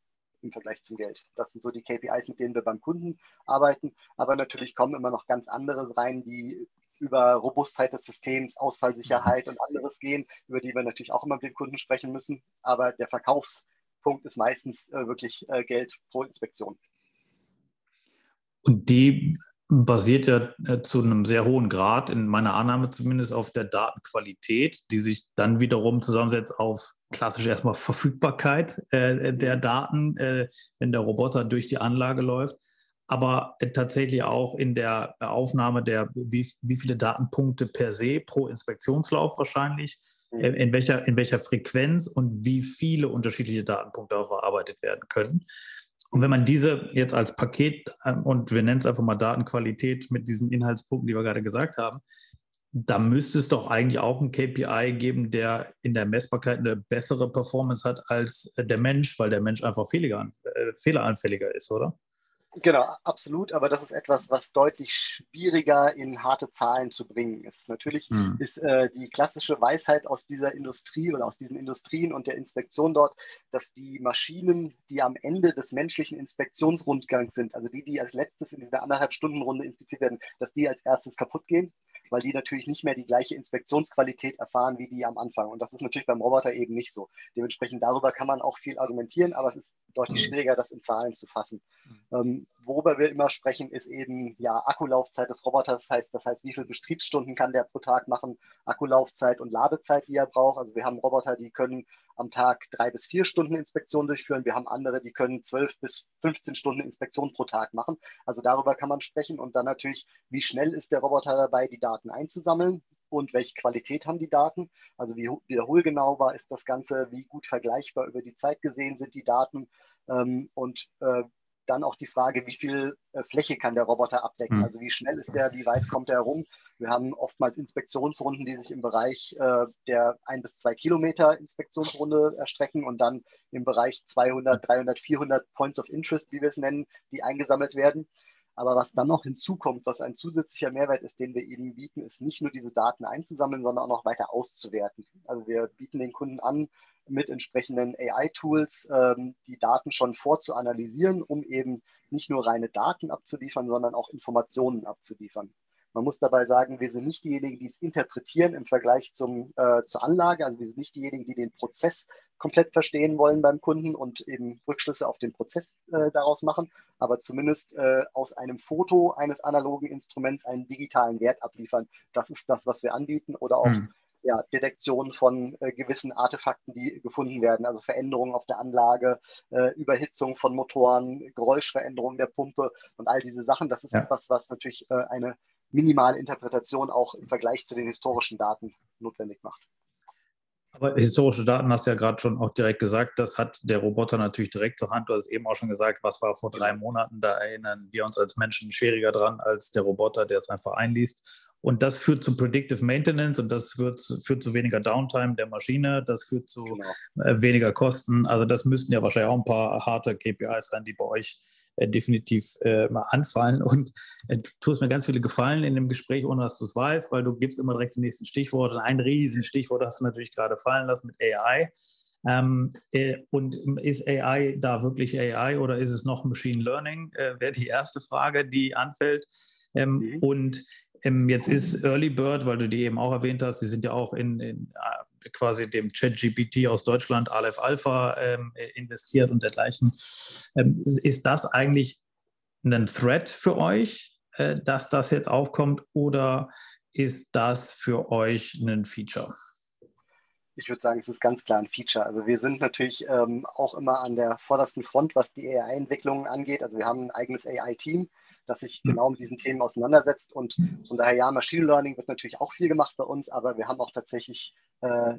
im Vergleich zum Geld. Das sind so die KPIs, mit denen wir beim Kunden arbeiten. Aber natürlich kommen immer noch ganz andere rein, die über Robustheit des Systems, Ausfallsicherheit und anderes gehen, über die wir natürlich auch immer mit dem Kunden sprechen müssen. Aber der Verkaufspunkt ist meistens äh, wirklich äh, Geld pro Inspektion. Und die basiert ja äh, zu einem sehr hohen Grad, in meiner Annahme zumindest, auf der Datenqualität, die sich dann wiederum zusammensetzt auf klassisch erstmal Verfügbarkeit äh, der Daten, äh, wenn der Roboter durch die Anlage läuft, aber äh, tatsächlich auch in der Aufnahme der, wie, wie viele Datenpunkte per se pro Inspektionslauf wahrscheinlich, mhm. äh, in, welcher, in welcher Frequenz und wie viele unterschiedliche Datenpunkte auch verarbeitet werden können. Und wenn man diese jetzt als Paket ähm, und wir nennen es einfach mal Datenqualität mit diesen Inhaltspunkten, die wir gerade gesagt haben, da müsste es doch eigentlich auch ein KPI geben, der in der Messbarkeit eine bessere Performance hat als der Mensch, weil der Mensch einfach äh, fehleranfälliger ist, oder? Genau, absolut. Aber das ist etwas, was deutlich schwieriger in harte Zahlen zu bringen ist. Natürlich hm. ist äh, die klassische Weisheit aus dieser Industrie oder aus diesen Industrien und der Inspektion dort, dass die Maschinen, die am Ende des menschlichen Inspektionsrundgangs sind, also die, die als letztes in dieser anderthalb Stunden Runde inspiziert werden, dass die als erstes kaputt gehen weil die natürlich nicht mehr die gleiche Inspektionsqualität erfahren wie die am Anfang. Und das ist natürlich beim Roboter eben nicht so. Dementsprechend darüber kann man auch viel argumentieren, aber es ist deutlich mhm. schwieriger, das in Zahlen zu fassen. Mhm. Ähm, worüber wir immer sprechen, ist eben ja Akkulaufzeit des Roboters. Das heißt, das heißt, wie viele Betriebsstunden kann der pro Tag machen, Akkulaufzeit und Ladezeit, die er braucht. Also wir haben Roboter, die können am Tag drei bis vier Stunden Inspektion durchführen. Wir haben andere, die können zwölf bis 15 Stunden Inspektion pro Tag machen. Also darüber kann man sprechen und dann natürlich, wie schnell ist der Roboter dabei, die Daten einzusammeln und welche Qualität haben die Daten. Also wie wiederholgenau war ist das Ganze, wie gut vergleichbar über die Zeit gesehen sind die Daten ähm, und äh, dann auch die Frage, wie viel äh, Fläche kann der Roboter abdecken? Mhm. Also wie schnell ist der, wie weit kommt er herum? Wir haben oftmals Inspektionsrunden, die sich im Bereich äh, der ein bis zwei Kilometer Inspektionsrunde erstrecken und dann im Bereich 200, 300, 400 Points of Interest, wie wir es nennen, die eingesammelt werden. Aber was dann noch hinzukommt, was ein zusätzlicher Mehrwert ist, den wir ihnen bieten, ist nicht nur diese Daten einzusammeln, sondern auch noch weiter auszuwerten. Also wir bieten den Kunden an, mit entsprechenden AI-Tools ähm, die Daten schon vorzuanalysieren, um eben nicht nur reine Daten abzuliefern, sondern auch Informationen abzuliefern. Man muss dabei sagen, wir sind nicht diejenigen, die es interpretieren im Vergleich zum, äh, zur Anlage. Also wir sind nicht diejenigen, die den Prozess komplett verstehen wollen beim Kunden und eben Rückschlüsse auf den Prozess äh, daraus machen, aber zumindest äh, aus einem Foto eines analogen Instruments einen digitalen Wert abliefern. Das ist das, was wir anbieten oder auch hm ja, Detektion von äh, gewissen Artefakten, die gefunden werden, also Veränderungen auf der Anlage, äh, Überhitzung von Motoren, Geräuschveränderungen der Pumpe und all diese Sachen. Das ist ja. etwas, was natürlich äh, eine minimale Interpretation auch im Vergleich zu den historischen Daten notwendig macht. Aber historische Daten hast du ja gerade schon auch direkt gesagt, das hat der Roboter natürlich direkt zur Hand. Du hast eben auch schon gesagt, was war vor drei Monaten, da erinnern wir uns als Menschen schwieriger dran als der Roboter, der es einfach einliest. Und das führt zu Predictive Maintenance und das führt, führt zu weniger Downtime der Maschine, das führt zu genau. Äh, weniger Kosten. Also das müssten ja wahrscheinlich auch ein paar harte KPIs sein, die bei euch äh, definitiv äh, mal anfallen. Und äh, du tust mir ganz viele Gefallen in dem Gespräch, ohne dass du es weißt, weil du gibst immer direkt die nächsten Stichworte. Ein riesen Stichwort hast du natürlich gerade fallen lassen mit AI. Ähm, äh, und ist AI da wirklich AI oder ist es noch Machine Learning? Äh, Wäre die erste Frage, die anfällt. Ähm, mhm. Und ähm, jetzt ist Early Bird, weil du die eben auch erwähnt hast, die sind ja auch in, in äh, quasi dem ChatGPT aus Deutschland, Aleph Alpha, ähm, investiert und dergleichen. Ähm, ist das eigentlich ein Threat für euch, äh, dass das jetzt aufkommt oder ist das für euch ein Feature? Ich würde sagen, es ist ganz klar ein Feature. Also wir sind natürlich ähm, auch immer an der vordersten Front, was die AI-Entwicklungen angeht. Also wir haben ein eigenes AI-Team, das sich mhm. genau mit diesen Themen auseinandersetzt. Und von daher, ja, Machine Learning wird natürlich auch viel gemacht bei uns, aber wir haben auch tatsächlich, äh,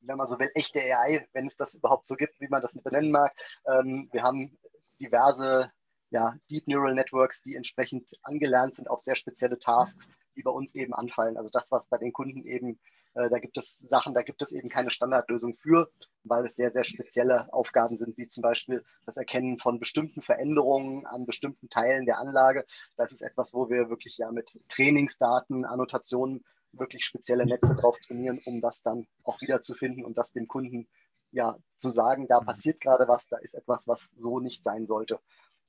wenn man so will, echte AI, wenn es das überhaupt so gibt, wie man das benennen mag. Ähm, wir haben diverse ja, Deep Neural Networks, die entsprechend angelernt sind auf sehr spezielle Tasks, die bei uns eben anfallen. Also das, was bei den Kunden eben äh, da gibt es Sachen, da gibt es eben keine Standardlösung für, weil es sehr, sehr spezielle Aufgaben sind, wie zum Beispiel das Erkennen von bestimmten Veränderungen an bestimmten Teilen der Anlage. Das ist etwas, wo wir wirklich ja mit Trainingsdaten, Annotationen wirklich spezielle Netze drauf trainieren, um das dann auch wiederzufinden und das dem Kunden ja zu sagen, da passiert gerade was, da ist etwas, was so nicht sein sollte.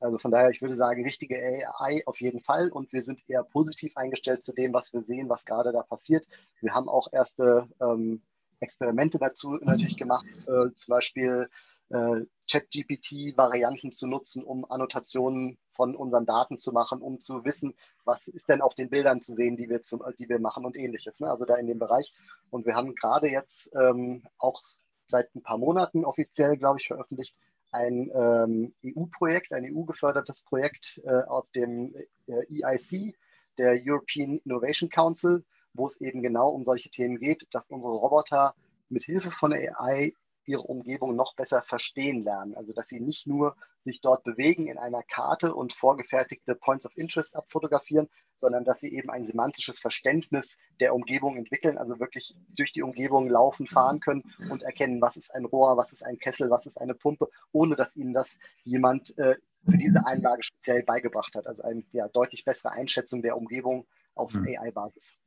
Also von daher, ich würde sagen, richtige AI auf jeden Fall und wir sind eher positiv eingestellt zu dem, was wir sehen, was gerade da passiert. Wir haben auch erste ähm, Experimente dazu natürlich gemacht, äh, zum Beispiel äh, ChatGPT-Varianten zu nutzen, um Annotationen von unseren Daten zu machen, um zu wissen, was ist denn auf den Bildern zu sehen, die wir, zum, die wir machen und ähnliches. Ne? Also da in dem Bereich. Und wir haben gerade jetzt ähm, auch seit ein paar Monaten offiziell, glaube ich, veröffentlicht, ein ähm, EU-Projekt, ein EU-gefördertes Projekt äh, auf dem äh, EIC, der European Innovation Council, wo es eben genau um solche Themen geht, dass unsere Roboter mit Hilfe von AI ihre Umgebung noch besser verstehen lernen. Also dass sie nicht nur sich dort bewegen in einer Karte und vorgefertigte Points of Interest abfotografieren, sondern dass sie eben ein semantisches Verständnis der Umgebung entwickeln, also wirklich durch die Umgebung laufen, fahren können und erkennen, was ist ein Rohr, was ist ein Kessel, was ist eine Pumpe, ohne dass ihnen das jemand äh, für diese Einlage speziell beigebracht hat. Also eine ja, deutlich bessere Einschätzung der Umgebung auf mhm. AI-Basis.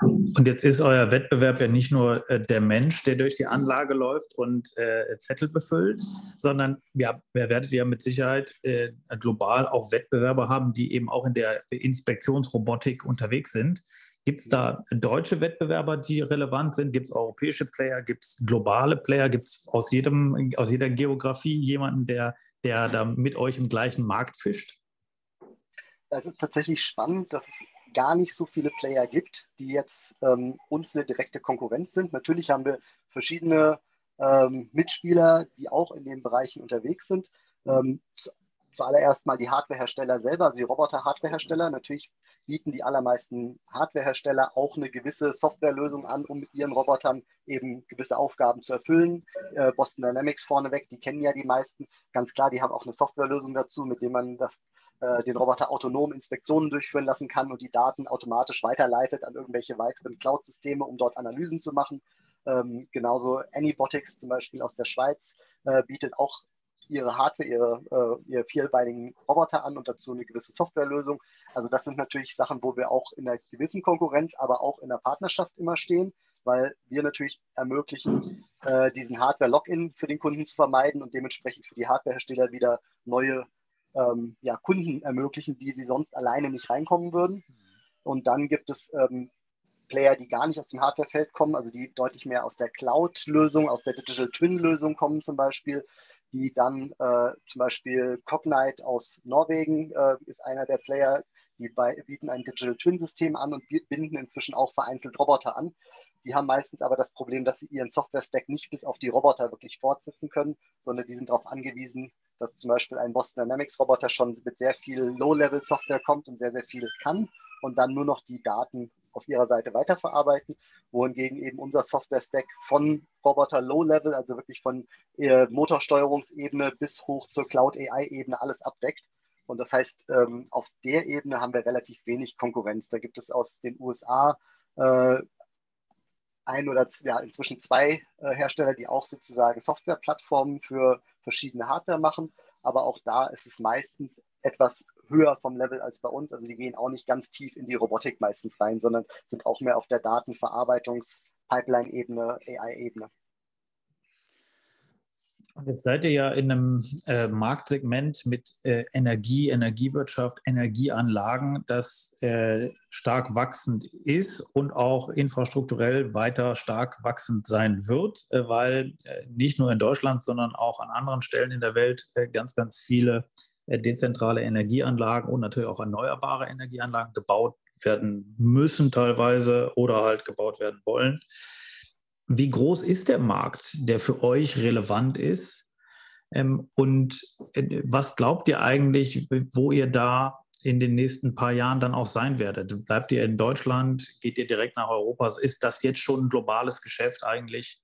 Und jetzt ist euer Wettbewerb ja nicht nur äh, der Mensch, der durch die Anlage läuft und äh, Zettel befüllt, sondern ja, ihr werdet ja mit Sicherheit äh, global auch Wettbewerber haben, die eben auch in der Inspektionsrobotik unterwegs sind. Gibt es da deutsche Wettbewerber, die relevant sind? Gibt es europäische Player? Gibt es globale Player? Gibt es aus, aus jeder Geografie jemanden, der, der da mit euch im gleichen Markt fischt? Das ist tatsächlich spannend, dass gar nicht so viele Player gibt, die jetzt ähm, uns eine direkte Konkurrenz sind. Natürlich haben wir verschiedene ähm, Mitspieler, die auch in den Bereichen unterwegs sind. Ähm, zu, zuallererst mal die Hardwarehersteller selber, also die Roboter-Hardwarehersteller. Natürlich bieten die allermeisten Hardwarehersteller auch eine gewisse Softwarelösung an, um mit ihren Robotern eben gewisse Aufgaben zu erfüllen. Äh, Boston Dynamics vorneweg, die kennen ja die meisten. Ganz klar, die haben auch eine Softwarelösung dazu, mit der man das den Roboter autonom Inspektionen durchführen lassen kann und die Daten automatisch weiterleitet an irgendwelche weiteren Cloud-Systeme, um dort Analysen zu machen. Ähm, genauso Anybotics zum Beispiel aus der Schweiz äh, bietet auch ihre Hardware, ihre, äh, ihre vierbeinigen Roboter an und dazu eine gewisse Softwarelösung. Also das sind natürlich Sachen, wo wir auch in einer gewissen Konkurrenz, aber auch in der Partnerschaft immer stehen, weil wir natürlich ermöglichen, äh, diesen Hardware-Login für den Kunden zu vermeiden und dementsprechend für die Hardwarehersteller wieder neue ähm, ja, Kunden ermöglichen, die sie sonst alleine nicht reinkommen würden. Und dann gibt es ähm, Player, die gar nicht aus dem Hardwarefeld kommen, also die deutlich mehr aus der Cloud-Lösung, aus der Digital Twin-Lösung kommen zum Beispiel, die dann äh, zum Beispiel Cognite aus Norwegen äh, ist einer der Player, die bei, bieten ein Digital Twin-System an und binden inzwischen auch vereinzelt Roboter an. Die haben meistens aber das Problem, dass sie ihren Software-Stack nicht bis auf die Roboter wirklich fortsetzen können, sondern die sind darauf angewiesen, dass zum Beispiel ein Boston Dynamics Roboter schon mit sehr viel Low-Level-Software kommt und sehr, sehr viel kann und dann nur noch die Daten auf ihrer Seite weiterverarbeiten, wohingegen eben unser Software-Stack von Roboter Low-Level, also wirklich von äh, Motorsteuerungsebene bis hoch zur Cloud-AI-Ebene alles abdeckt. Und das heißt, ähm, auf der Ebene haben wir relativ wenig Konkurrenz. Da gibt es aus den USA äh, ein oder ja, inzwischen zwei äh, Hersteller, die auch sozusagen Softwareplattformen für verschiedene Hardware machen. Aber auch da ist es meistens etwas höher vom Level als bei uns. Also die gehen auch nicht ganz tief in die Robotik meistens rein, sondern sind auch mehr auf der Datenverarbeitungs-Pipeline-Ebene, AI-Ebene. Jetzt seid ihr ja in einem äh, Marktsegment mit äh, Energie, Energiewirtschaft, Energieanlagen, das äh, stark wachsend ist und auch infrastrukturell weiter stark wachsend sein wird, äh, weil äh, nicht nur in Deutschland, sondern auch an anderen Stellen in der Welt äh, ganz, ganz viele dezentrale Energieanlagen und natürlich auch erneuerbare Energieanlagen gebaut werden müssen teilweise oder halt gebaut werden wollen. Wie groß ist der Markt, der für euch relevant ist? Ähm, und äh, was glaubt ihr eigentlich, wo ihr da in den nächsten paar Jahren dann auch sein werdet? Bleibt ihr in Deutschland? Geht ihr direkt nach Europa? Ist das jetzt schon ein globales Geschäft eigentlich?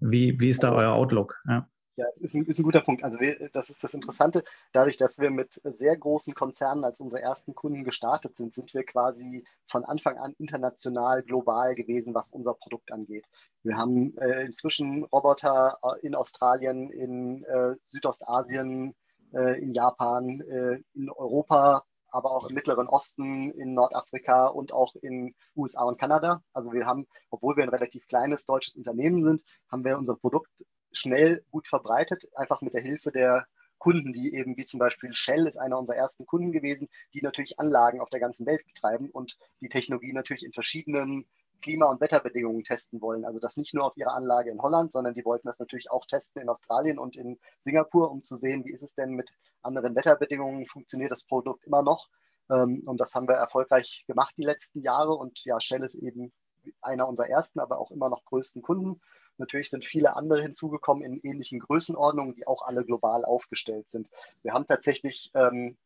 Wie, wie ist da euer Outlook? Ja. Ja, ist ein, ist ein guter Punkt. Also wir, das ist das Interessante. Dadurch, dass wir mit sehr großen Konzernen als unsere ersten Kunden gestartet sind, sind wir quasi von Anfang an international, global gewesen, was unser Produkt angeht. Wir haben äh, inzwischen Roboter äh, in Australien, in äh, Südostasien, äh, in Japan, äh, in Europa, aber auch im Mittleren Osten, in Nordafrika und auch in USA und Kanada. Also wir haben, obwohl wir ein relativ kleines deutsches Unternehmen sind, haben wir unser Produkt schnell gut verbreitet, einfach mit der Hilfe der Kunden, die eben wie zum Beispiel Shell ist einer unserer ersten Kunden gewesen, die natürlich Anlagen auf der ganzen Welt betreiben und die Technologie natürlich in verschiedenen Klima- und Wetterbedingungen testen wollen. Also das nicht nur auf ihrer Anlage in Holland, sondern die wollten das natürlich auch testen in Australien und in Singapur, um zu sehen, wie ist es denn mit anderen Wetterbedingungen, funktioniert das Produkt immer noch. Ähm, und das haben wir erfolgreich gemacht die letzten Jahre. Und ja, Shell ist eben einer unserer ersten, aber auch immer noch größten Kunden. Natürlich sind viele andere hinzugekommen in ähnlichen Größenordnungen, die auch alle global aufgestellt sind. Wir haben tatsächlich ähm,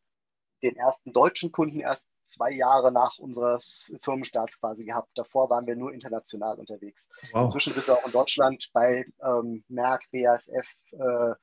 den ersten deutschen Kunden erst zwei Jahre nach unseres Firmenstarts quasi gehabt. Davor waren wir nur international unterwegs. Wow. Inzwischen sind wir auch in Deutschland bei ähm, Merck, BASF, äh,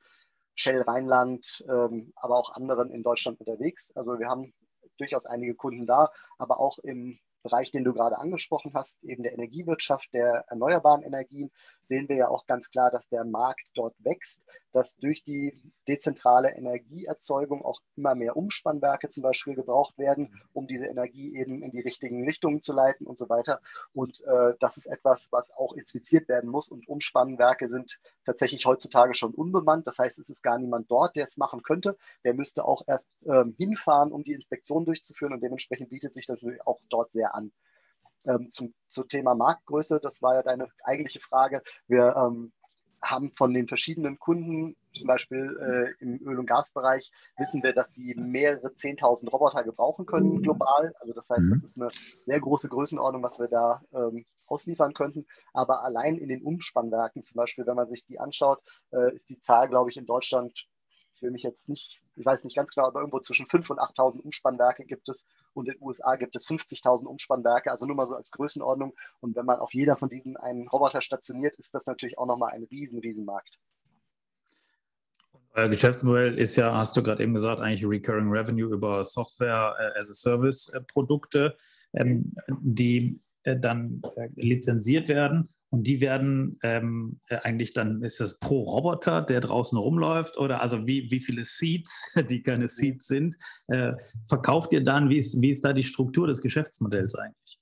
Shell Rheinland, ähm, aber auch anderen in Deutschland unterwegs. Also wir haben durchaus einige Kunden da, aber auch im Bereich, den du gerade angesprochen hast, eben der Energiewirtschaft, der erneuerbaren Energien, sehen wir ja auch ganz klar, dass der Markt dort wächst, dass durch die dezentrale Energieerzeugung auch immer mehr Umspannwerke zum Beispiel gebraucht werden, um diese Energie eben in die richtigen Richtungen zu leiten und so weiter. Und äh, das ist etwas, was auch inspiziert werden muss. Und Umspannwerke sind tatsächlich heutzutage schon unbemannt. Das heißt, es ist gar niemand dort, der es machen könnte. Der müsste auch erst ähm, hinfahren, um die Inspektion durchzuführen. Und dementsprechend bietet sich das auch dort sehr an. Ähm, zum, zum Thema Marktgröße, das war ja deine eigentliche Frage. Wir ähm, haben von den verschiedenen Kunden, zum Beispiel äh, im Öl- und Gasbereich, wissen wir, dass die mehrere 10.000 Roboter gebrauchen können global. Also das heißt, mhm. das ist eine sehr große Größenordnung, was wir da ähm, ausliefern könnten. Aber allein in den Umspannwerken zum Beispiel, wenn man sich die anschaut, äh, ist die Zahl, glaube ich, in Deutschland ich will mich jetzt nicht, ich weiß nicht ganz genau, aber irgendwo zwischen 5.000 und 8.000 Umspannwerke gibt es und in den USA gibt es 50.000 Umspannwerke, also nur mal so als Größenordnung. Und wenn man auf jeder von diesen einen Roboter stationiert, ist das natürlich auch nochmal ein riesen, riesen Markt. Euer Geschäftsmodell ist ja, hast du gerade eben gesagt, eigentlich Recurring Revenue über Software äh, as a Service äh, Produkte, ähm, die äh, dann lizenziert werden. Und die werden ähm, äh, eigentlich dann, ist das pro Roboter, der draußen rumläuft? Oder also wie, wie viele Seats, die keine Seats sind, äh, verkauft ihr dann? Wie ist, wie ist da die Struktur des Geschäftsmodells eigentlich?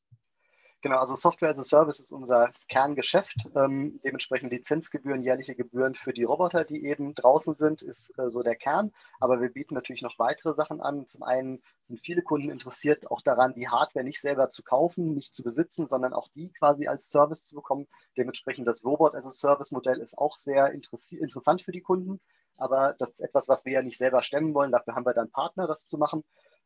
Genau, also Software as a Service ist unser Kerngeschäft. Ähm, dementsprechend Lizenzgebühren, jährliche Gebühren für die Roboter, die eben draußen sind, ist äh, so der Kern. Aber wir bieten natürlich noch weitere Sachen an. Zum einen sind viele Kunden interessiert auch daran, die Hardware nicht selber zu kaufen, nicht zu besitzen, sondern auch die quasi als Service zu bekommen. Dementsprechend das Robot as a Service Modell ist auch sehr interessant für die Kunden. Aber das ist etwas, was wir ja nicht selber stemmen wollen. Dafür haben wir dann Partner, das zu machen.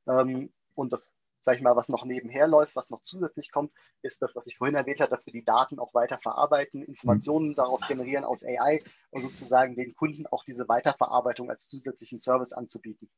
Ähm, und das sage ich mal, was noch nebenher läuft, was noch zusätzlich kommt, ist das, was ich vorhin erwähnt habe, dass wir die Daten auch weiter verarbeiten, Informationen daraus generieren aus AI und sozusagen den Kunden auch diese Weiterverarbeitung als zusätzlichen Service anzubieten.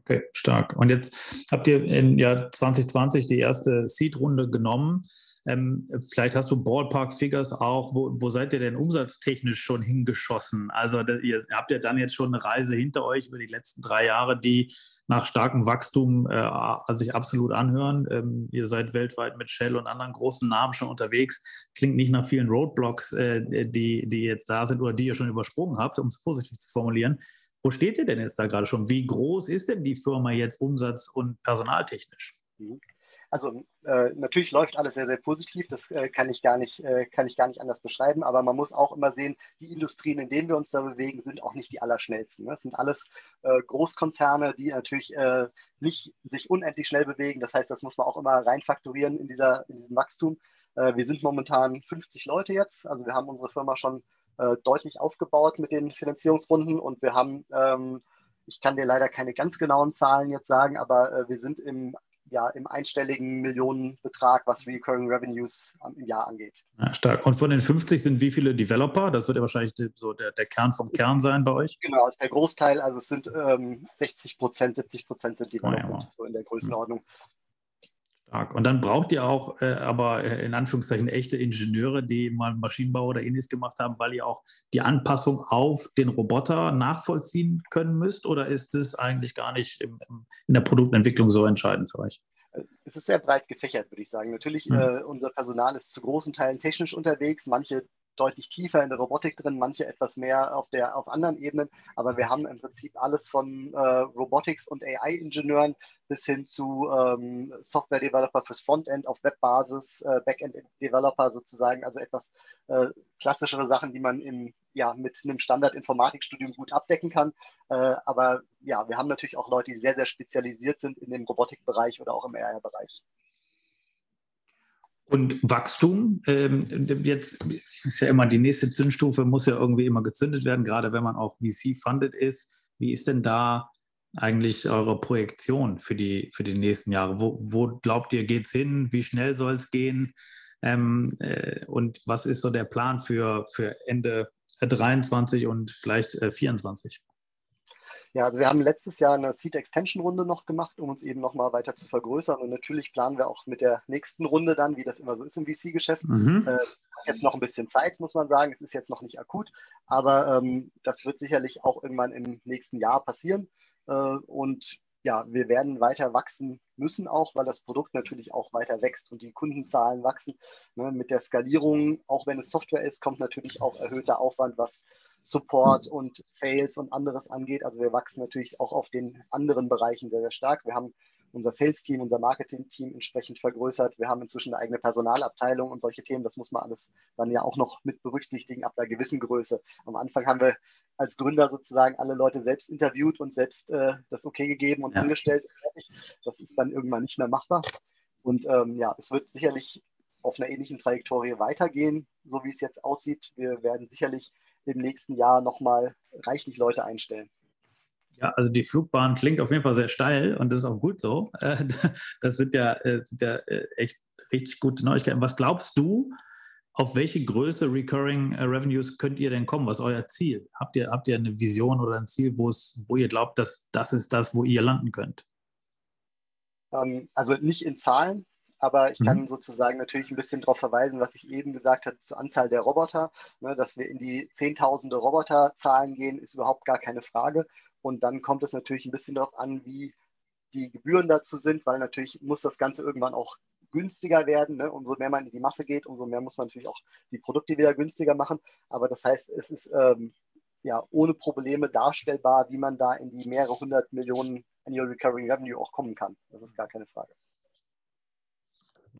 Okay, stark. Und jetzt habt ihr im Jahr 2020 die erste Seed-Runde genommen. Ähm, vielleicht hast du Ballpark-Figures auch. Wo, wo, seid ihr denn umsatztechnisch schon hingeschossen? Also ihr habt ja dann jetzt schon eine Reise hinter euch über die letzten drei Jahre, die nach starkem Wachstum äh, sich absolut anhören. Ähm, ihr seid weltweit mit Shell und anderen großen Namen schon unterwegs. Klingt nicht nach vielen Roadblocks, äh, die, die jetzt da sind oder die ihr schon übersprungen habt, um es positiv zu formulieren. Wo steht ihr denn jetzt da gerade schon? Wie groß ist denn die Firma jetzt umsatz- und personaltechnisch? Mhm. Also äh, natürlich läuft alles sehr, sehr positiv, das äh, kann, ich gar nicht, äh, kann ich gar nicht anders beschreiben, aber man muss auch immer sehen, die Industrien, in denen wir uns da bewegen, sind auch nicht die allerschnellsten. Ne? Das sind alles äh, Großkonzerne, die natürlich äh, nicht sich unendlich schnell bewegen. Das heißt, das muss man auch immer reinfaktorieren in, dieser, in diesem Wachstum. Äh, wir sind momentan 50 Leute jetzt, also wir haben unsere Firma schon deutlich aufgebaut mit den Finanzierungsrunden und wir haben ähm, ich kann dir leider keine ganz genauen Zahlen jetzt sagen, aber äh, wir sind im ja, im einstelligen Millionenbetrag, was Recurring Revenues im Jahr angeht. Ja, stark. Und von den 50 sind wie viele Developer? Das wird ja wahrscheinlich so der, der Kern vom Kern sein bei euch. Genau, ist der Großteil. Also es sind ähm, 60 Prozent, 70 Prozent sind Developer, oh, ja, wow. so in der Größenordnung. Stark. Und dann braucht ihr auch äh, aber äh, in Anführungszeichen echte Ingenieure, die mal Maschinenbau oder ähnliches gemacht haben, weil ihr auch die Anpassung auf den Roboter nachvollziehen können müsst? Oder ist das eigentlich gar nicht im, im, in der Produktentwicklung so entscheidend für euch? Es ist sehr breit gefächert, würde ich sagen. Natürlich, mhm. äh, unser Personal ist zu großen Teilen technisch unterwegs. Manche deutlich tiefer in der Robotik drin, manche etwas mehr auf, der, auf anderen Ebenen. Aber wir haben im Prinzip alles von äh, Robotics und AI-Ingenieuren bis hin zu ähm, Software-Developer fürs Frontend auf Webbasis, äh, Backend-Developer sozusagen, also etwas äh, klassischere Sachen, die man im, ja, mit einem Standard-Informatikstudium gut abdecken kann. Äh, aber ja, wir haben natürlich auch Leute, die sehr, sehr spezialisiert sind in dem Robotikbereich oder auch im AI-Bereich. Und Wachstum, ähm, jetzt ist ja immer die nächste Zündstufe, muss ja irgendwie immer gezündet werden, gerade wenn man auch VC-funded ist. Wie ist denn da eigentlich eure Projektion für die, für die nächsten Jahre? Wo, wo glaubt ihr, geht es hin? Wie schnell soll es gehen? Ähm, äh, und was ist so der Plan für, für Ende 23 und vielleicht äh, 24? Ja, also wir haben letztes Jahr eine Seed Extension Runde noch gemacht, um uns eben nochmal weiter zu vergrößern. Und natürlich planen wir auch mit der nächsten Runde dann, wie das immer so ist im VC-Geschäft. Mhm. Äh, jetzt noch ein bisschen Zeit, muss man sagen. Es ist jetzt noch nicht akut, aber ähm, das wird sicherlich auch irgendwann im nächsten Jahr passieren. Äh, und ja, wir werden weiter wachsen müssen auch, weil das Produkt natürlich auch weiter wächst und die Kundenzahlen wachsen. Ne, mit der Skalierung, auch wenn es Software ist, kommt natürlich auch erhöhter Aufwand, was Support und Sales und anderes angeht. Also wir wachsen natürlich auch auf den anderen Bereichen sehr, sehr stark. Wir haben unser Sales-Team, unser Marketing-Team entsprechend vergrößert. Wir haben inzwischen eine eigene Personalabteilung und solche Themen. Das muss man alles dann ja auch noch mit berücksichtigen ab einer gewissen Größe. Am Anfang haben wir als Gründer sozusagen alle Leute selbst interviewt und selbst äh, das okay gegeben und ja. angestellt. Das ist dann irgendwann nicht mehr machbar. Und ähm, ja, es wird sicherlich auf einer ähnlichen Trajektorie weitergehen, so wie es jetzt aussieht. Wir werden sicherlich im nächsten Jahr nochmal reichlich Leute einstellen. Ja, also die Flugbahn klingt auf jeden Fall sehr steil und das ist auch gut so. Äh, das sind ja, äh, sind ja äh, echt richtig gute Neuigkeiten. Was glaubst du, auf welche Größe Recurring Revenues könnt ihr denn kommen? Was ist euer Ziel? Habt ihr, habt ihr eine Vision oder ein Ziel, wo, es, wo ihr glaubt, dass das ist das, wo ihr landen könnt? Ähm, also nicht in Zahlen, aber ich kann mhm. sozusagen natürlich ein bisschen darauf verweisen, was ich eben gesagt habe zur Anzahl der Roboter. Ne, dass wir in die Zehntausende Roboterzahlen gehen, ist überhaupt gar keine Frage. Und dann kommt es natürlich ein bisschen darauf an, wie die Gebühren dazu sind, weil natürlich muss das Ganze irgendwann auch günstiger werden. Ne? Umso mehr man in die Masse geht, umso mehr muss man natürlich auch die Produkte wieder günstiger machen. Aber das heißt, es ist ähm, ja ohne Probleme darstellbar, wie man da in die mehrere hundert Millionen Annual Recurring Revenue auch kommen kann. Das ist gar keine Frage.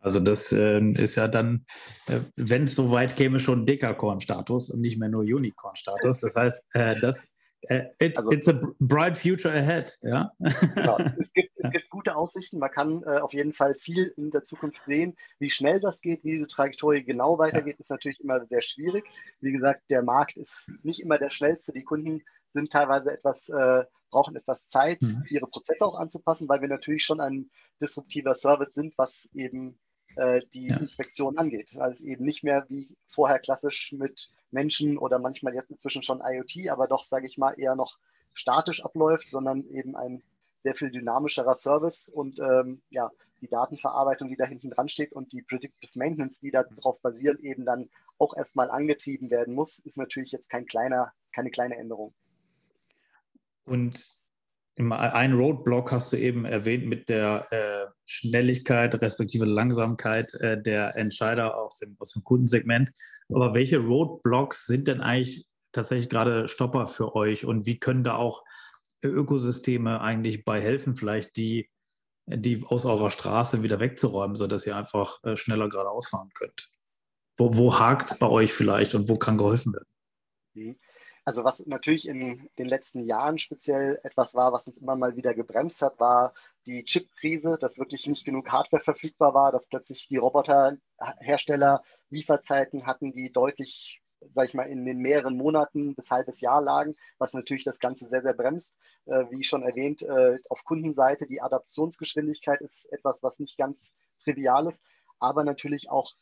Also das äh, ist ja dann, äh, wenn es so weit käme, schon Dekakorn-Status und nicht mehr nur Unicorn-Status. Das heißt, äh, das, äh, it's, also, it's, a bright future ahead. Ja? Genau. Es, gibt, es gibt gute Aussichten. Man kann äh, auf jeden Fall viel in der Zukunft sehen. Wie schnell das geht, wie diese Trajektorie genau weitergeht, ja. ist natürlich immer sehr schwierig. Wie gesagt, der Markt ist nicht immer der schnellste. Die Kunden sind teilweise etwas äh, brauchen etwas Zeit, mhm. ihre Prozesse auch anzupassen, weil wir natürlich schon ein disruptiver Service sind, was eben äh, die ja. Inspektion angeht. Weil es eben nicht mehr wie vorher klassisch mit Menschen oder manchmal jetzt inzwischen schon IoT, aber doch, sage ich mal, eher noch statisch abläuft, sondern eben ein sehr viel dynamischerer Service und ähm, ja, die Datenverarbeitung, die da hinten dran steht und die Predictive Maintenance, die darauf basiert, eben dann auch erstmal angetrieben werden muss, ist natürlich jetzt kein kleiner, keine kleine Änderung. Und ein Roadblock hast du eben erwähnt mit der äh, Schnelligkeit respektive Langsamkeit äh, der Entscheider aus dem, aus dem Kundensegment. Aber welche Roadblocks sind denn eigentlich tatsächlich gerade Stopper für euch und wie können da auch Ökosysteme eigentlich bei helfen, vielleicht die die aus eurer Straße wieder wegzuräumen, sodass ihr einfach äh, schneller geradeaus fahren könnt? Wo, wo hakt es bei euch vielleicht und wo kann geholfen werden? Mhm. Also was natürlich in den letzten Jahren speziell etwas war, was uns immer mal wieder gebremst hat, war die Chip-Krise, dass wirklich nicht genug Hardware verfügbar war, dass plötzlich die Roboterhersteller Lieferzeiten hatten, die deutlich, sag ich mal, in den mehreren Monaten bis halbes Jahr lagen, was natürlich das Ganze sehr, sehr bremst. Äh, wie schon erwähnt, äh, auf Kundenseite die Adaptionsgeschwindigkeit ist etwas, was nicht ganz trivial ist, aber natürlich auch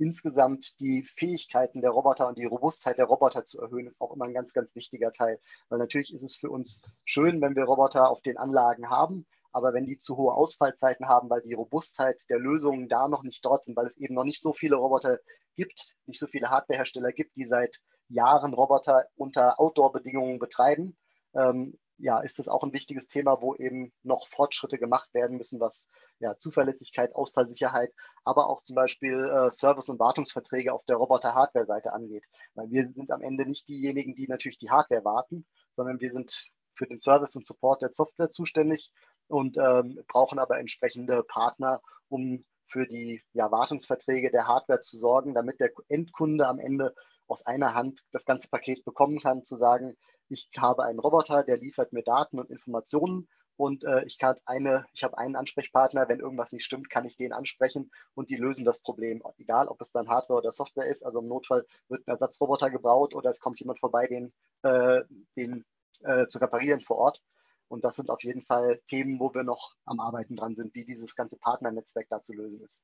insgesamt die Fähigkeiten der Roboter und die Robustheit der Roboter zu erhöhen, ist auch immer ein ganz, ganz wichtiger Teil. Weil natürlich ist es für uns schön, wenn wir Roboter auf den Anlagen haben, aber wenn die zu hohe Ausfallzeiten haben, weil die Robustheit der Lösungen da noch nicht dort sind, weil es eben noch nicht so viele Roboter gibt, nicht so viele Hardwarehersteller gibt, die seit Jahren Roboter unter Outdoor-Bedingungen betreiben, ähm, ja, ist das auch ein wichtiges Thema, wo eben noch Fortschritte gemacht werden müssen, was ja, Zuverlässigkeit, Ausfallsicherheit, aber auch zum Beispiel äh, Service- und Wartungsverträge auf der Roboter-Hardware-Seite angeht. Weil wir sind am Ende nicht diejenigen, die natürlich die Hardware warten, sondern wir sind für den Service und Support der Software zuständig und ähm, brauchen aber entsprechende Partner, um für die ja, Wartungsverträge der Hardware zu sorgen, damit der Endkunde am Ende aus einer Hand das ganze Paket bekommen kann, zu sagen, ich habe einen Roboter, der liefert mir Daten und Informationen und äh, ich, kann eine, ich habe einen Ansprechpartner, wenn irgendwas nicht stimmt, kann ich den ansprechen und die lösen das Problem. Egal, ob es dann Hardware oder Software ist. Also im Notfall wird ein Ersatzroboter gebaut oder es kommt jemand vorbei, den, äh, den äh, zu reparieren vor Ort. Und das sind auf jeden Fall Themen, wo wir noch am Arbeiten dran sind, wie dieses ganze Partnernetzwerk da zu lösen ist.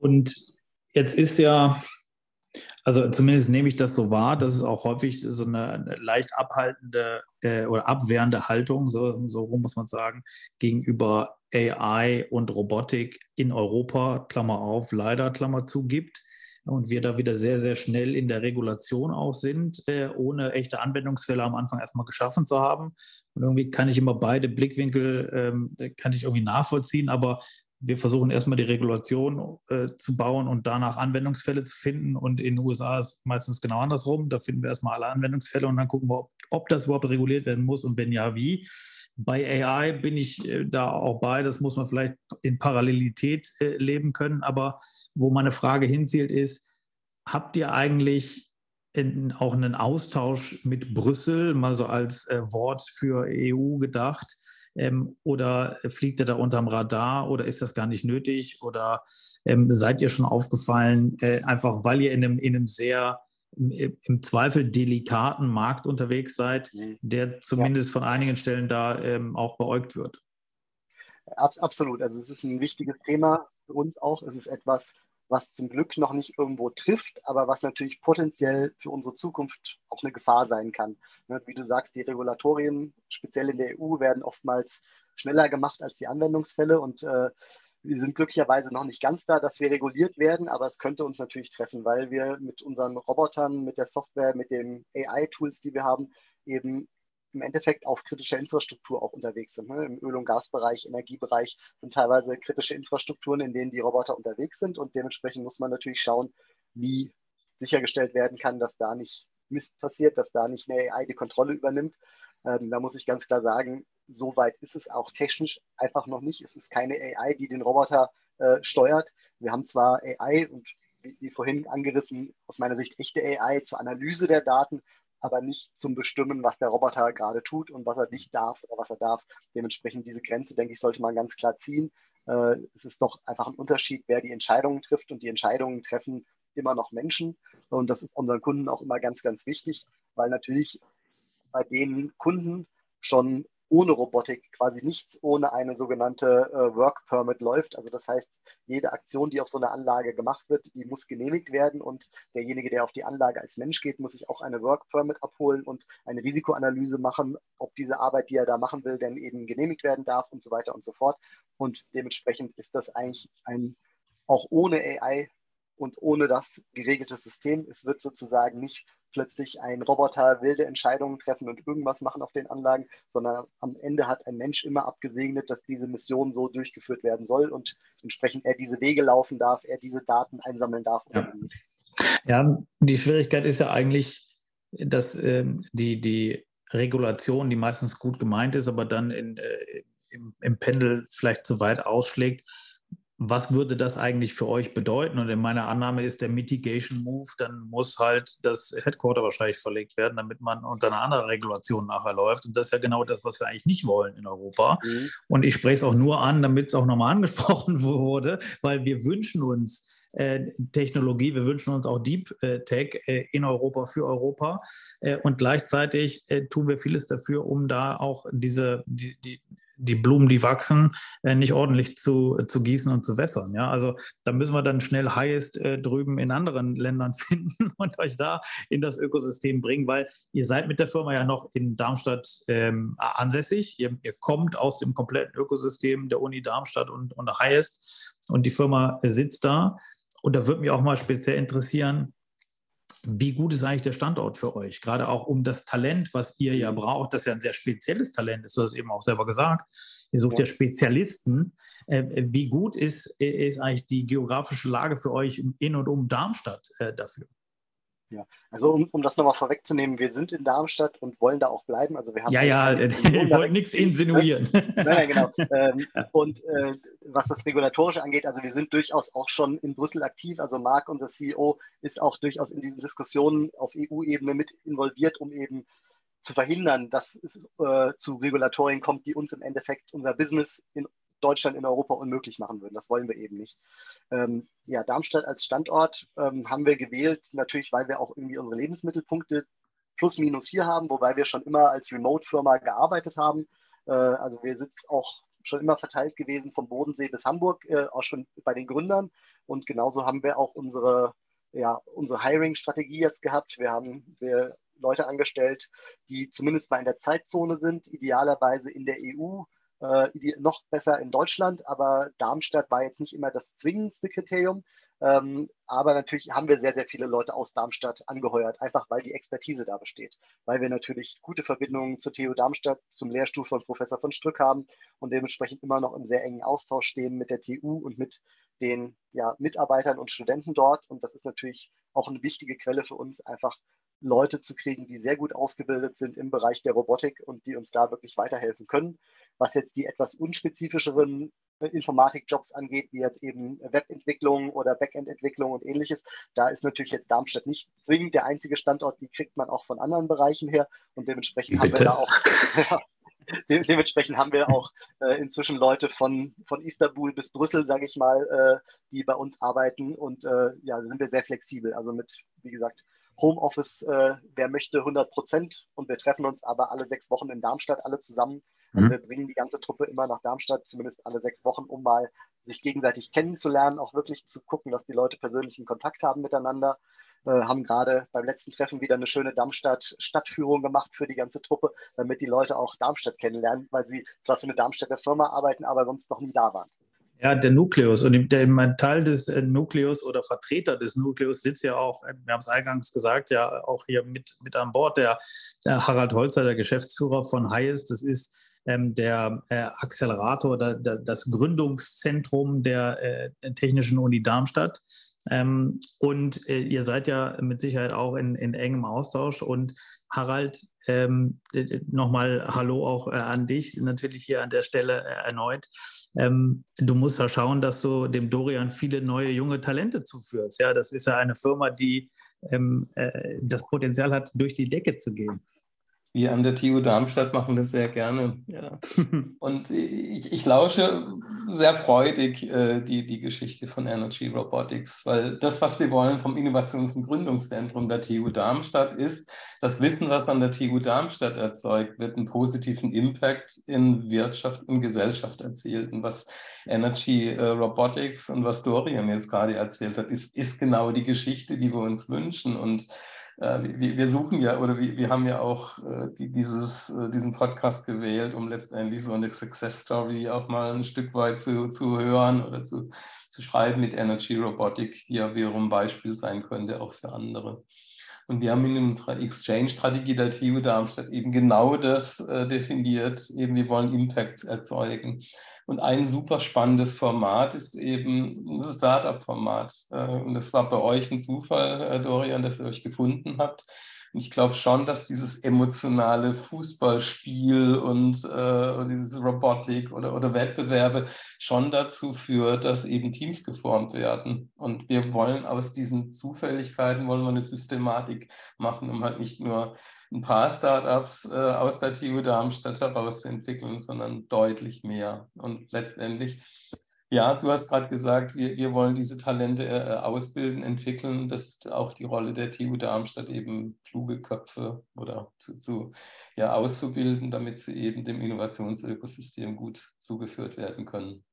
Und jetzt ist ja also zumindest nehme ich das so wahr, dass es auch häufig so eine leicht abhaltende äh, oder abwehrende Haltung, so, so rum muss man sagen, gegenüber AI und Robotik in Europa, Klammer auf, leider, Klammer zu, gibt. Und wir da wieder sehr, sehr schnell in der Regulation auch sind, äh, ohne echte Anwendungsfälle am Anfang erstmal geschaffen zu haben. Und irgendwie kann ich immer beide Blickwinkel, ähm, kann ich irgendwie nachvollziehen, aber wir versuchen erstmal die Regulation äh, zu bauen und danach Anwendungsfälle zu finden. Und in den USA ist meistens genau andersrum. Da finden wir erstmal alle Anwendungsfälle und dann gucken wir, ob, ob das überhaupt reguliert werden muss und wenn ja, wie. Bei AI bin ich äh, da auch bei. Das muss man vielleicht in Parallelität äh, leben können. Aber wo meine Frage hinzielt, ist, habt ihr eigentlich in, auch einen Austausch mit Brüssel, mal so als äh, Wort für EU gedacht? Ähm, oder fliegt er da unterm Radar oder ist das gar nicht nötig? Oder ähm, seid ihr schon aufgefallen, äh, einfach weil ihr in einem, in einem sehr im, im Zweifel delikaten Markt unterwegs seid, mhm. der zumindest ja. von einigen Stellen da ähm, auch beäugt wird? Absolut. Also es ist ein wichtiges Thema für uns auch. Es ist etwas, was zum Glück noch nicht irgendwo trifft, aber was natürlich potenziell für unsere Zukunft auch eine Gefahr sein kann. Ne, wie du sagst, die Regulatorien, speziell in der EU, werden oftmals schneller gemacht als die Anwendungsfälle und äh, wir sind glücklicherweise noch nicht ganz da, dass wir reguliert werden, aber es könnte uns natürlich treffen, weil wir mit unseren Robotern, mit der Software, mit den AI-Tools, die wir haben, eben im Endeffekt auf kritischer Infrastruktur auch unterwegs sind. Ne? Im Öl- und Gasbereich, Energiebereich sind teilweise kritische Infrastrukturen, in denen die Roboter unterwegs sind und dementsprechend muss man natürlich schauen, wie sichergestellt werden kann, dass da nicht Mist passiert, dass da nicht eine AI die Kontrolle übernimmt. Ähm, da muss ich ganz klar sagen, so weit ist es auch technisch einfach noch nicht. Es ist keine AI, die den Roboter äh, steuert. Wir haben zwar AI und wie, wie vorhin angerissen, aus meiner Sicht echte AI zur Analyse der Daten, aber nicht zum Bestimmen, was der Roboter gerade tut und was er nicht darf oder was er darf. Dementsprechend diese Grenze, denke ich, sollte man ganz klar ziehen. Äh, es ist doch einfach ein Unterschied, wer die Entscheidungen trifft und die Entscheidungen treffen immer noch Menschen. Und das ist unseren Kunden auch immer ganz, ganz wichtig, weil natürlich bei den Kunden schon ohne Robotik quasi nichts ohne eine sogenannte äh, Work Permit läuft. Also das heißt, jede Aktion, die auf so einer Anlage gemacht wird, die muss genehmigt werden und derjenige, der auf die Anlage als Mensch geht, muss sich auch eine Work Permit abholen und eine Risikoanalyse machen, ob diese Arbeit, die er da machen will, denn eben genehmigt werden darf und so weiter und so fort. Und dementsprechend ist das eigentlich ein auch ohne AI und ohne das geregeltes System. Es wird sozusagen nicht plötzlich ein Roboter wilde Entscheidungen treffen und irgendwas machen auf den Anlagen, sondern am Ende hat ein Mensch immer abgesegnet, dass diese Mission so durchgeführt werden soll und entsprechend er diese Wege laufen darf, er diese Daten einsammeln darf. Ja, ja die Schwierigkeit ist ja eigentlich, dass ähm, die, die Regulation, die meistens gut gemeint ist, aber dann in, äh, im, im Pendel vielleicht zu weit ausschlägt, was würde das eigentlich für euch bedeuten? Und in meiner Annahme ist der Mitigation Move, dann muss halt das Headquarter wahrscheinlich verlegt werden, damit man unter einer anderen Regulation nachher läuft. Und das ist ja genau das, was wir eigentlich nicht wollen in Europa. Mhm. Und ich spreche es auch nur an, damit es auch nochmal angesprochen wurde, weil wir wünschen uns, Technologie. Wir wünschen uns auch Deep äh, Tech äh, in Europa für Europa. und gleichzeitig tun wir vieles dafür, um da auch diese, die, die, die Blumen, die wachsen, nicht ordentlich zu, zu gießen und zu wässern. Ja, also da müssen wir dann schnell Highest drüben in anderen Ländern finden und euch da in das Ökosystem bringen, weil ihr seid mit der Firma ja noch in Darmstadt ähm, ansässig. Ihr, ihr, kommt aus dem kompletten Ökosystem der Uni Darmstadt und, und Highest und die Firma sitzt da. Und da würde mich auch mal speziell interessieren, wie gut ist eigentlich der Standort für euch? Gerade auch um das Talent, was ihr ja braucht, das ja ein sehr spezielles Talent ist, du hast eben auch selber gesagt. Ihr sucht ja, ja Spezialisten. Äh, wie gut ist, ist eigentlich die geografische Lage für euch in und um Darmstadt äh, dafür? Ja, also um, um das nochmal vorwegzunehmen, wir sind in Darmstadt und wollen da auch bleiben. Also wir haben ja, ja, ich wollte nichts insinuieren. nein, nein, genau. Ähm, und äh, was das Regulatorische angeht, also wir sind durchaus auch schon in Brüssel aktiv. Also Marc, unser CEO, ist auch durchaus in diesen Diskussionen auf EU-Ebene mit involviert, um eben zu verhindern, dass es äh, zu Regulatorien kommt, die uns im Endeffekt unser Business in Deutschland in Europa unmöglich machen würden. Das wollen wir eben nicht. Ähm, ja, Darmstadt als Standort ähm, haben wir gewählt, natürlich, weil wir auch irgendwie unsere Lebensmittelpunkte plus minus hier haben, wobei wir schon immer als Remote-Firma gearbeitet haben. Äh, also wir sind auch schon immer verteilt gewesen vom Bodensee bis Hamburg, äh, auch schon bei den Gründern. Und genauso haben wir auch unsere, ja, unsere Hiring-Strategie jetzt gehabt. Wir haben wir Leute angestellt, die zumindest mal in der Zeitzone sind, idealerweise in der EU äh, noch besser in Deutschland, aber Darmstadt war jetzt nicht immer das zwingendste Kriterium. Ähm, aber natürlich haben wir sehr, sehr viele Leute aus Darmstadt angeheuert, einfach weil die Expertise da besteht. Weil wir natürlich gute Verbindungen zur TU Darmstadt, zum Lehrstuhl von Professor von Strück haben und dementsprechend immer noch im sehr engen Austausch stehen mit der TU und mit den ja, Mitarbeitern und Studenten dort. Und das ist natürlich auch eine wichtige Quelle für uns, einfach Leute zu kriegen, die sehr gut ausgebildet sind im Bereich der Robotik und die uns da wirklich weiterhelfen können. Was jetzt die etwas unspezifischeren äh, Informatikjobs angeht, wie jetzt eben Webentwicklung oder Backend-Entwicklung und ähnliches, da ist natürlich jetzt Darmstadt nicht zwingend der einzige Standort, die kriegt man auch von anderen Bereichen her und dementsprechend Bitte? haben wir da auch De dementsprechend haben wir auch äh, inzwischen Leute von, von Istanbul bis Brüssel, sage ich mal, äh, die bei uns arbeiten und äh, ja, sind wir sehr flexibel. Also mit, wie gesagt, Homeoffice, äh, wer möchte 100 Prozent und wir treffen uns aber alle sechs Wochen in Darmstadt alle zusammen. Also mhm. wir bringen die ganze Truppe immer nach Darmstadt, zumindest alle sechs Wochen, um mal sich gegenseitig kennenzulernen, auch wirklich zu gucken, dass die Leute persönlichen Kontakt haben miteinander. Äh, haben gerade beim letzten Treffen wieder eine schöne Darmstadt-Stadtführung gemacht für die ganze Truppe, damit die Leute auch Darmstadt kennenlernen, weil sie zwar für eine Darmstädter Firma arbeiten, aber sonst noch nie da waren. Ja, der Nukleus und der Teil des äh, Nukleus oder Vertreter des Nukleus sitzt ja auch, äh, wir haben es eingangs gesagt, ja auch hier mit, mit an Bord, der, der Harald Holzer, der Geschäftsführer von Highest. Das ist ähm, der äh, Accelerator, der, der, das Gründungszentrum der äh, Technischen Uni Darmstadt. Ähm, und äh, ihr seid ja mit Sicherheit auch in, in engem Austausch. Und Harald, ähm, nochmal Hallo auch äh, an dich, natürlich hier an der Stelle äh, erneut. Ähm, du musst ja schauen, dass du dem Dorian viele neue junge Talente zuführst. Ja, das ist ja eine Firma, die ähm, äh, das Potenzial hat, durch die Decke zu gehen. Wir an der TU Darmstadt machen das sehr gerne. Ja. Und ich, ich, lausche sehr freudig äh, die, die Geschichte von Energy Robotics, weil das, was wir wollen vom Innovations- und Gründungszentrum der TU Darmstadt, ist, das Wissen, was an der TU Darmstadt erzeugt, wird einen positiven Impact in Wirtschaft und Gesellschaft erzielt. Und was Energy äh, Robotics und was Dorian jetzt gerade erzählt hat, ist, ist genau die Geschichte, die wir uns wünschen. Und wir, wir, suchen ja oder wir, wir haben ja auch äh, die, dieses, äh, diesen Podcast gewählt, um letztendlich so eine Success Story auch mal ein Stück weit zu, zu hören oder zu, zu schreiben mit Energy Robotic, die ja wiederum Beispiel sein könnte auch für andere. Und wir haben in unserer Exchange-Strategie der TU Darmstadt eben genau das äh, definiert, eben wir wollen Impact erzeugen. Und ein super spannendes Format ist eben das Startup-Format. Äh, und das war bei euch ein Zufall, äh, Dorian, dass ihr euch gefunden habt, ich glaube schon, dass dieses emotionale Fußballspiel und, äh, und dieses Robotik oder, oder Wettbewerbe schon dazu führt, dass eben Teams geformt werden. Und wir wollen aus diesen Zufälligkeiten wollen wir eine Systematik machen, um halt nicht nur ein paar Startups äh, aus der TU Darmstadt herauszuentwickeln, sondern deutlich mehr. Und letztendlich ja, du hast gerade gesagt, wir, wir wollen diese Talente äh, ausbilden, entwickeln. Das ist auch die Rolle der TU Darmstadt, eben kluge Köpfe oder zu, zu ja, auszubilden, damit sie eben dem Innovationsökosystem gut zugeführt werden können.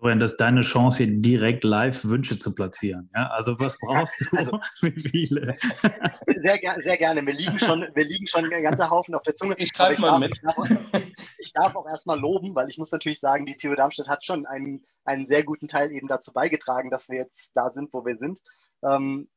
Dorian, das ist deine Chance, hier direkt live Wünsche zu platzieren. Ja? Also was brauchst du? Also, Wie viele? Sehr, sehr gerne. Wir liegen, schon, wir liegen schon ein ganzer Haufen auf der Zunge. Ich schreibe mal mit. Ich darf, ich darf auch erstmal loben, weil ich muss natürlich sagen, die TU Darmstadt hat schon einen, einen sehr guten Teil eben dazu beigetragen, dass wir jetzt da sind, wo wir sind. Ähm,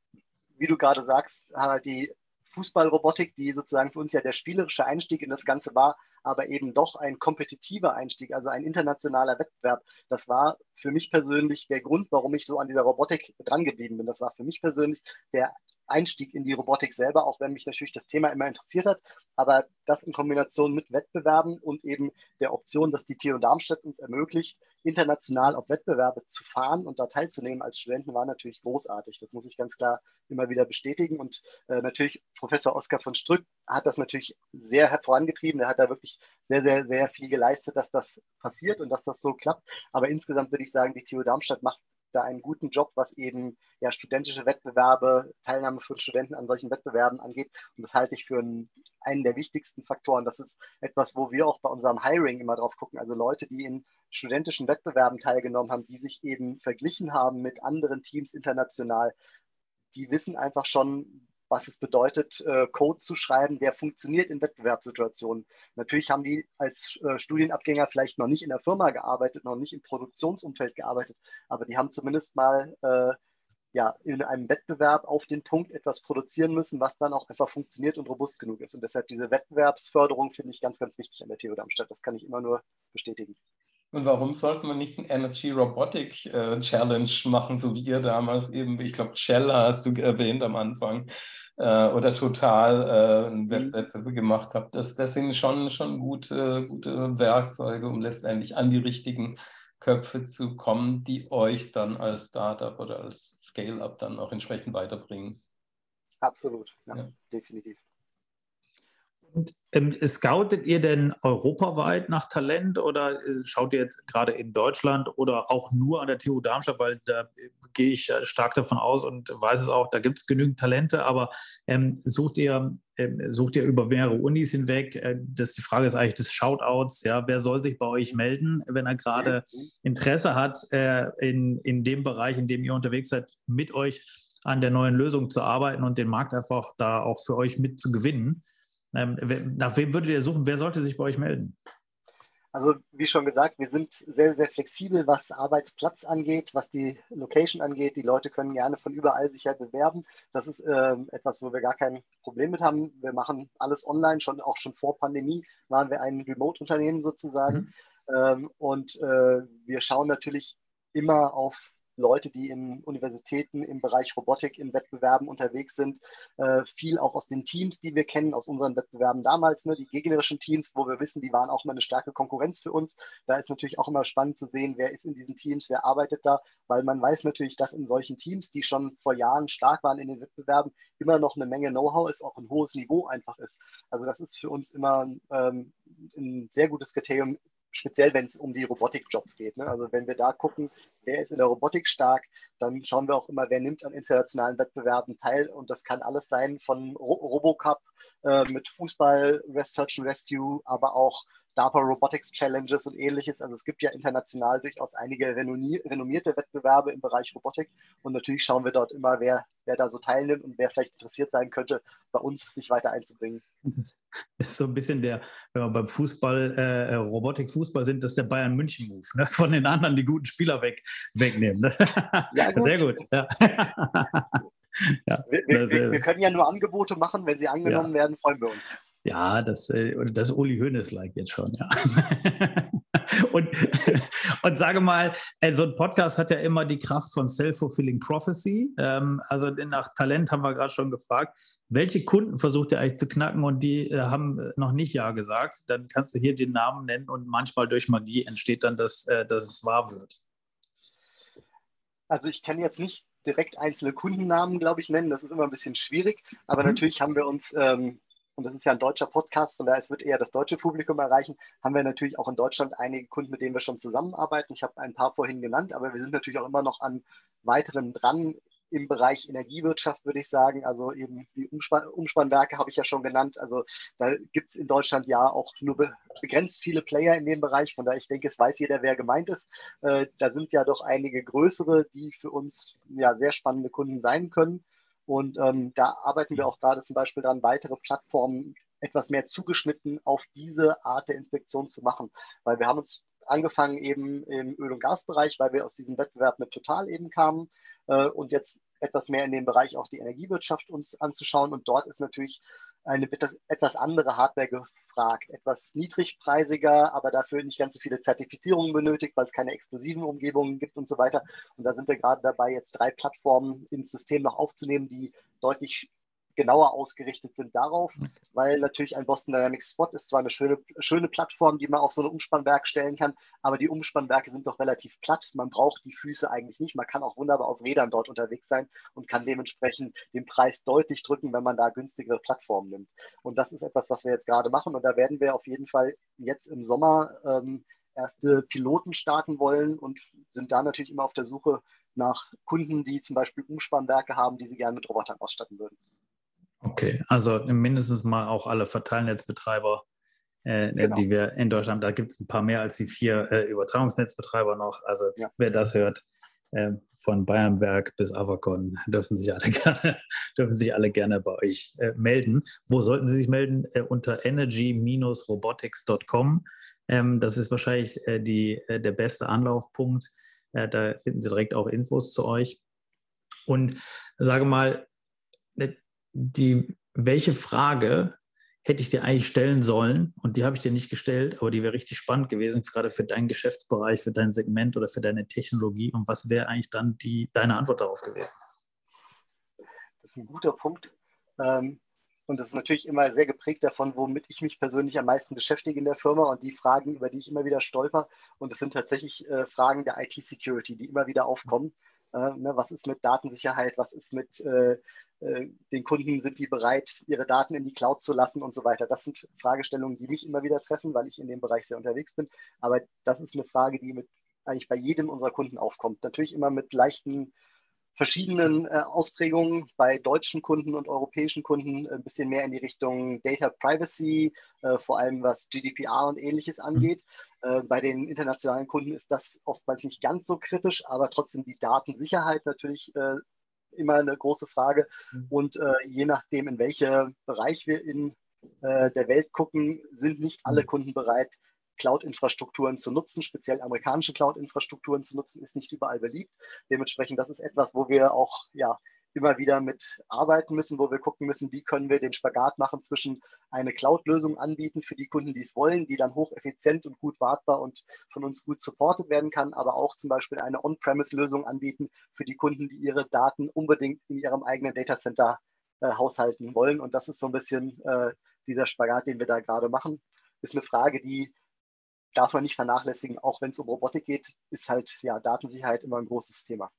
wie du gerade sagst, Harald, die Fußballrobotik, die sozusagen für uns ja der spielerische Einstieg in das Ganze war, aber eben doch ein kompetitiver Einstieg, also ein internationaler Wettbewerb. Das war für mich persönlich der Grund, warum ich so an dieser Robotik drangeblieben bin. Das war für mich persönlich der Einstieg in die Robotik selber, auch wenn mich natürlich das Thema immer interessiert hat. Aber das in Kombination mit Wettbewerben und eben der Option, dass die TU Darmstadt uns ermöglicht, international auf Wettbewerbe zu fahren und da teilzunehmen als Studenten, war natürlich großartig. Das muss ich ganz klar immer wieder bestätigen. Und äh, natürlich Professor Oskar von Strück hat das natürlich sehr vorangetrieben. Er hat da wirklich sehr, sehr, sehr viel geleistet, dass das passiert und dass das so klappt. Aber insgesamt würde ich sagen, die TU Darmstadt macht da einen guten Job, was eben ja, studentische Wettbewerbe, Teilnahme von Studenten an solchen Wettbewerben angeht. Und das halte ich für einen, einen der wichtigsten Faktoren. Das ist etwas, wo wir auch bei unserem Hiring immer drauf gucken. Also Leute, die in studentischen Wettbewerben teilgenommen haben, die sich eben verglichen haben mit anderen Teams international, die wissen einfach schon, was es bedeutet, äh, Code zu schreiben, der funktioniert in Wettbewerbssituationen. Natürlich haben die als äh, Studienabgänger vielleicht noch nicht in der Firma gearbeitet, noch nicht im Produktionsumfeld gearbeitet, aber die haben zumindest mal äh, ja, in einem Wettbewerb auf den Punkt etwas produzieren müssen, was dann auch einfach funktioniert und robust genug ist. Und deshalb diese Wettbewerbsförderung finde ich ganz, ganz wichtig an der TU Darmstadt. Das kann ich immer nur bestätigen. Und warum sollten wir nicht ein Energy Robotic äh, Challenge machen, so wie ihr damals eben, ich glaube, Shell hast du erwähnt am Anfang, äh, oder Total äh, einen mhm. Wettbewerb gemacht habt. Das, das sind schon, schon gute, gute Werkzeuge, um letztendlich an die richtigen Köpfe zu kommen, die euch dann als Startup oder als Scale-up dann auch entsprechend weiterbringen. Absolut, ja, ja. definitiv. Und ähm, scoutet ihr denn europaweit nach Talent oder äh, schaut ihr jetzt gerade in Deutschland oder auch nur an der TU Darmstadt, weil da äh, gehe ich stark davon aus und weiß es auch, da gibt es genügend Talente, aber ähm, sucht ihr ähm, sucht ihr über mehrere Unis hinweg? Äh, das, die Frage ist eigentlich des Shoutouts. Ja, wer soll sich bei euch melden, wenn er gerade Interesse hat, äh, in, in dem Bereich, in dem ihr unterwegs seid, mit euch an der neuen Lösung zu arbeiten und den Markt einfach da auch für euch mit zu gewinnen? Ähm, nach wem würdet ihr suchen? Wer sollte sich bei euch melden? Also wie schon gesagt, wir sind sehr, sehr flexibel, was Arbeitsplatz angeht, was die Location angeht. Die Leute können gerne von überall sich halt bewerben. Das ist äh, etwas, wo wir gar kein Problem mit haben. Wir machen alles online, schon auch schon vor Pandemie waren wir ein Remote-Unternehmen sozusagen. Mhm. Ähm, und äh, wir schauen natürlich immer auf Leute, die in Universitäten im Bereich Robotik in Wettbewerben unterwegs sind, äh, viel auch aus den Teams, die wir kennen, aus unseren Wettbewerben damals, ne, die gegnerischen Teams, wo wir wissen, die waren auch mal eine starke Konkurrenz für uns. Da ist natürlich auch immer spannend zu sehen, wer ist in diesen Teams, wer arbeitet da, weil man weiß natürlich, dass in solchen Teams, die schon vor Jahren stark waren in den Wettbewerben, immer noch eine Menge Know-how ist, auch ein hohes Niveau einfach ist. Also das ist für uns immer ähm, ein sehr gutes Kriterium, speziell wenn es um die Robotik-Jobs geht. Ne? Also wenn wir da gucken, wer ist in der Robotik stark, dann schauen wir auch immer, wer nimmt an internationalen Wettbewerben teil. Und das kann alles sein von Ro Robocup äh, mit Fußball, Search and Rescue, aber auch DARPA Robotics Challenges und ähnliches. Also es gibt ja international durchaus einige renommierte Wettbewerbe im Bereich Robotik und natürlich schauen wir dort immer, wer, wer da so teilnimmt und wer vielleicht interessiert sein könnte, bei uns sich weiter einzubringen. Das ist so ein bisschen der, wenn wir beim Fußball, äh, Robotik, Fußball sind, das ist der Bayern München Move, ne? von den anderen die guten Spieler weg, wegnehmen. Ne? Ja, gut. Sehr gut. Ja. ja, wir, wir, wir, können ja nur Angebote machen, wenn sie angenommen ja. werden, freuen wir uns. Ja, das, äh, das Uli Hoeneß-like jetzt schon, ja. und, und sage mal, äh, so ein Podcast hat ja immer die Kraft von Self-Fulfilling Prophecy. Ähm, also nach Talent haben wir gerade schon gefragt. Welche Kunden versucht ihr eigentlich zu knacken und die äh, haben noch nicht Ja gesagt? Dann kannst du hier den Namen nennen und manchmal durch Magie entsteht dann, dass, dass es wahr wird. Also ich kann jetzt nicht direkt einzelne Kundennamen, glaube ich, nennen. Das ist immer ein bisschen schwierig. Aber mhm. natürlich haben wir uns ähm, und das ist ja ein deutscher Podcast, von daher es wird eher das deutsche Publikum erreichen, haben wir natürlich auch in Deutschland einige Kunden, mit denen wir schon zusammenarbeiten. Ich habe ein paar vorhin genannt, aber wir sind natürlich auch immer noch an weiteren dran im Bereich Energiewirtschaft, würde ich sagen. Also eben die Umspann Umspannwerke habe ich ja schon genannt. Also da gibt es in Deutschland ja auch nur be begrenzt viele Player in dem Bereich. Von daher, ich denke, es weiß jeder, wer gemeint ist. Äh, da sind ja doch einige größere, die für uns ja sehr spannende Kunden sein können. Und ähm, da arbeiten wir auch gerade zum Beispiel daran, weitere Plattformen etwas mehr zugeschnitten auf diese Art der Inspektion zu machen. Weil wir haben uns angefangen eben im Öl- und Gasbereich, weil wir aus diesem Wettbewerb mit Total eben kamen äh, und jetzt etwas mehr in dem Bereich auch die Energiewirtschaft uns anzuschauen. Und dort ist natürlich eine etwas andere Hardware gefragt, etwas niedrigpreisiger, aber dafür nicht ganz so viele Zertifizierungen benötigt, weil es keine explosiven Umgebungen gibt und so weiter. Und da sind wir gerade dabei, jetzt drei Plattformen ins System noch aufzunehmen, die deutlich genauer ausgerichtet sind darauf, weil natürlich ein Boston Dynamics Spot ist zwar eine schöne, schöne Plattform, die man auf so ein Umspannwerk stellen kann, aber die Umspannwerke sind doch relativ platt. Man braucht die Füße eigentlich nicht. Man kann auch wunderbar auf Rädern dort unterwegs sein und kann dementsprechend den Preis deutlich drücken, wenn man da günstigere Plattformen nimmt. Und das ist etwas, was wir jetzt gerade machen. Und da werden wir auf jeden Fall jetzt im Sommer ähm, erste Piloten starten wollen und sind da natürlich immer auf der Suche nach Kunden, die zum Beispiel Umspannwerke haben, die sie gerne mit Robotern ausstatten würden. Okay, also mindestens mal auch alle Verteilnetzbetreiber, äh, genau. die wir in Deutschland, da gibt es ein paar mehr als die vier äh, Übertragungsnetzbetreiber noch. Also ja. wer das hört, äh, von Bayernberg bis Avacon, dürfen sich alle gerne, dürfen sich alle gerne bei euch äh, melden. Wo sollten sie sich melden? Äh, unter energy-robotics.com. Ähm, das ist wahrscheinlich äh, die, der beste Anlaufpunkt. da finden Sie direkt auch Infos zu euch. Und sage mal, die, welche Frage hätte ich dir eigentlich stellen sollen und die habe ich dir nicht gestellt, aber die wäre richtig spannend gewesen, gerade für deinen Geschäftsbereich, für dein Segment oder für deine Technologie und was wäre eigentlich dann die, deine Antwort darauf gewesen? Das ist ein guter Punkt. Ähm, und das ist natürlich immer sehr geprägt davon, womit ich mich persönlich am meisten beschäftige in der Firma und die Fragen, über die ich immer wieder stolper. Und das sind tatsächlich äh, Fragen der IT-Security, die immer wieder aufkommen. Äh, ne, was ist mit Datensicherheit? Was ist mit äh, äh, den Kunden? Sind die bereit, ihre Daten in die Cloud zu lassen und so weiter? Das sind Fragestellungen, die mich immer wieder treffen, weil ich in dem Bereich sehr unterwegs bin. Aber das ist eine Frage, die mit eigentlich bei jedem unserer Kunden aufkommt. Natürlich immer mit leichten verschiedenen äh, Ausprägungen bei deutschen Kunden und europäischen Kunden ein bisschen mehr in die Richtung Data Privacy, äh, vor allem was GDPR und ähnliches mhm. angeht. Äh, bei den internationalen Kunden ist das oftmals nicht ganz so kritisch, aber trotzdem die Datensicherheit natürlich äh, immer eine große Frage. Mhm. Und äh, je nachdem, in welchem Bereich wir in äh, der Welt gucken, sind nicht alle mhm. Kunden bereit, Cloud-Infrastrukturen zu nutzen, speziell amerikanische Cloud-Infrastrukturen zu nutzen, ist nicht überall beliebt. Dementsprechend, das ist etwas, wo wir auch ja, immer wieder mit arbeiten müssen, wo wir gucken müssen, wie können wir den Spagat machen zwischen eine Cloud-Lösung anbieten für die Kunden, die es wollen, die dann hocheffizient und gut wartbar und von uns gut supportet werden kann, aber auch zum Beispiel eine On-Premise-Lösung anbieten für die Kunden, die ihre Daten unbedingt in ihrem eigenen Datacenter äh, haushalten wollen. Und das ist so ein bisschen äh, dieser Spagat, den wir da gerade machen. Ist eine Frage, die darf man nicht vernachlässigen. Auch wenn es um Robotik geht, ist halt ja Datensicherheit immer ein großes Thema.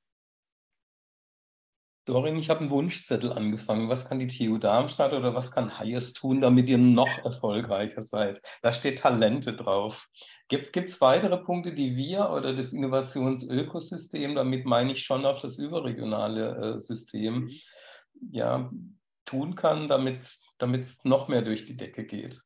Dorin, ich habe einen Wunschzettel angefangen. Was kann die TU Darmstadt oder was kann Hayes tun, damit ihr noch erfolgreicher seid? Da steht Talente drauf. Gibt es weitere Punkte, die wir oder das Innovationsökosystem, damit meine ich schon auch das überregionale äh, System, mhm. ja, tun kann, damit es noch mehr durch die Decke geht?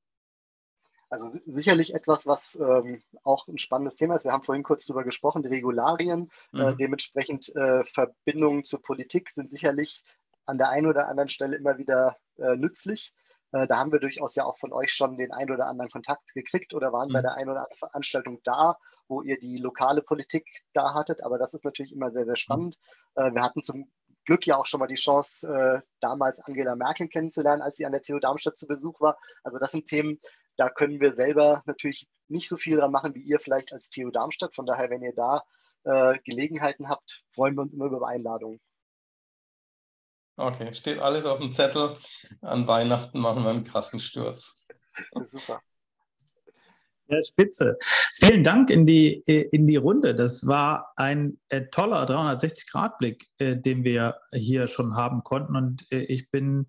Also sicherlich etwas, was ähm, auch ein spannendes Thema ist. Wir haben vorhin kurz darüber gesprochen, die Regularien, äh, mhm. äh, dementsprechend äh, Verbindungen zur Politik sind sicherlich an der einen oder anderen Stelle immer wieder äh, nützlich. Äh, da haben wir durchaus ja auch von euch schon den einen oder anderen Kontakt gekriegt oder waren mhm. bei der einen oder anderen Veranstaltung da, wo ihr die lokale Politik da hattet. Aber das ist natürlich immer sehr, sehr spannend. Mhm. wir hatten zum Glück ja auch schon mal die Chance, äh, damals Angela Merkel kennenzulernen, als sie an der TU Darmstadt zu Besuch war. Also das sind Themen, da können wir selber natürlich nicht so viel dran machen, wie ihr vielleicht als TU Darmstadt. Von daher, wenn ihr da äh, Gelegenheiten habt, freuen wir uns immer über Einladungen. Okay, steht alles auf dem Zettel. An Weihnachten machen wir einen krassen Sturz. Super. Ja, spitze. Vielen Dank in die, in die Runde. Das war ein äh, toller 360-Grad-Blick, äh, den wir hier schon haben konnten. Und äh, ich bin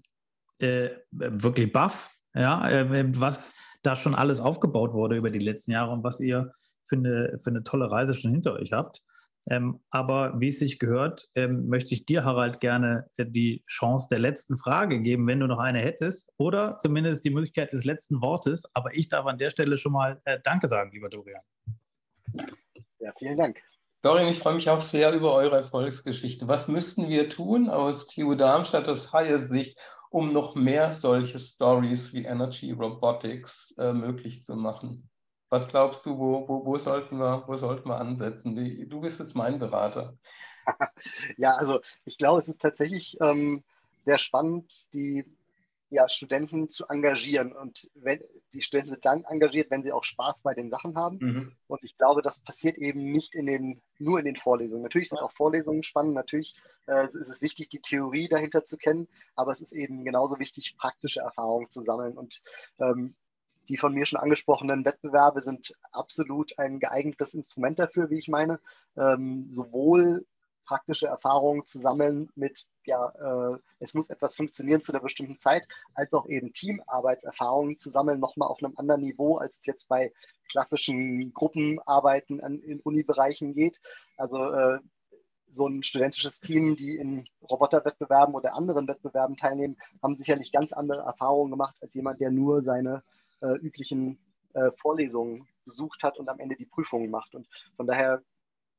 äh, wirklich baff, ja, äh, was da schon alles aufgebaut wurde über die letzten Jahre und was ihr für eine, für eine tolle Reise schon hinter euch habt. Ähm, aber wie es sich gehört, ähm, möchte ich dir, Harald, gerne äh, die Chance der letzten Frage geben, wenn du noch eine hättest, oder zumindest die Möglichkeit des letzten Wortes. Aber ich darf an der Stelle schon mal äh, Danke sagen, lieber Dorian. Ja, vielen Dank. Dorian, ich freue mich auch sehr über eure Erfolgsgeschichte. Was müssten wir tun aus TU Darmstadt aus Hayes Sicht, um noch mehr solche Stories wie Energy Robotics äh, möglich zu machen? Was glaubst du, wo, wo, wo, sollten, wir, wo sollten wir ansetzen? Du bist jetzt mein Berater. ja, also ich glaube, es ist tatsächlich ähm, sehr spannend, die ja, Studenten zu engagieren. Und wenn, die Studenten sind dann engagiert, wenn sie auch Spaß bei den Sachen haben. Mhm. Und ich glaube, das passiert eben nicht in den, nur in den Vorlesungen. Natürlich sind auch Vorlesungen spannend, natürlich äh, ist es wichtig, die Theorie dahinter zu kennen, aber es ist eben genauso wichtig, praktische Erfahrungen zu sammeln. Und ähm, die von mir schon angesprochenen Wettbewerbe sind absolut ein geeignetes Instrument dafür, wie ich meine. Ähm, sowohl praktische Erfahrungen zu sammeln mit, ja, äh, es muss etwas funktionieren zu einer bestimmten Zeit, als auch eben Teamarbeitserfahrungen zu sammeln, nochmal auf einem anderen Niveau, als es jetzt bei klassischen Gruppenarbeiten an, in Unibereichen geht. Also äh, so ein studentisches Team, die in Roboterwettbewerben oder anderen Wettbewerben teilnehmen, haben sicherlich ganz andere Erfahrungen gemacht als jemand, der nur seine äh, üblichen äh, Vorlesungen besucht hat und am Ende die Prüfungen macht. Und von daher,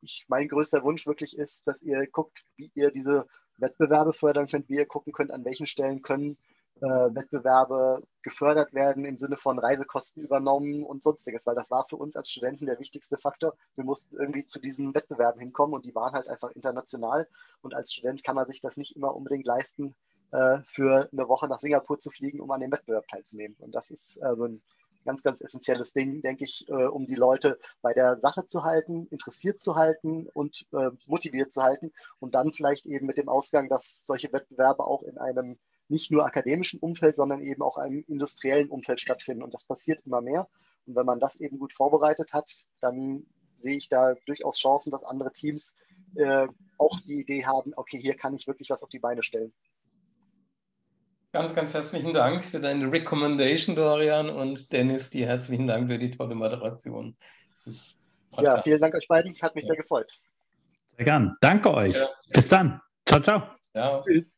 ich, mein größter Wunsch wirklich ist, dass ihr guckt, wie ihr diese Wettbewerbe fördern könnt, wie ihr gucken könnt, an welchen Stellen können äh, Wettbewerbe gefördert werden im Sinne von Reisekosten übernommen und sonstiges, weil das war für uns als Studenten der wichtigste Faktor. Wir mussten irgendwie zu diesen Wettbewerben hinkommen und die waren halt einfach international und als Student kann man sich das nicht immer unbedingt leisten, äh, für eine Woche nach Singapur zu fliegen, um an dem Wettbewerb teilzunehmen. Und das ist also ein ganz, ganz essentielles Ding, denke ich, äh, um die Leute bei der Sache zu halten, interessiert zu halten und äh, motiviert zu halten und dann vielleicht eben mit dem Ausgang, dass solche Wettbewerbe auch in einem nicht nur akademischen Umfeld, sondern eben auch einem industriellen Umfeld stattfinden. Und das passiert immer mehr. Und wenn man das eben gut vorbereitet hat, dann sehe ich da durchaus Chancen, dass andere Teams äh, auch die Idee haben, okay, hier kann ich wirklich was auf die Beine stellen. Ganz, ganz herzlichen Dank für deine Recommendation, Dorian. Und Dennis, dir herzlichen Dank für die tolle Moderation. Ja, vielen Dank euch beiden. Hat mich ja. sehr gefreut. Sehr gern. Danke euch. Ja. Bis dann. Ciao, ciao. Ja. Tschüss.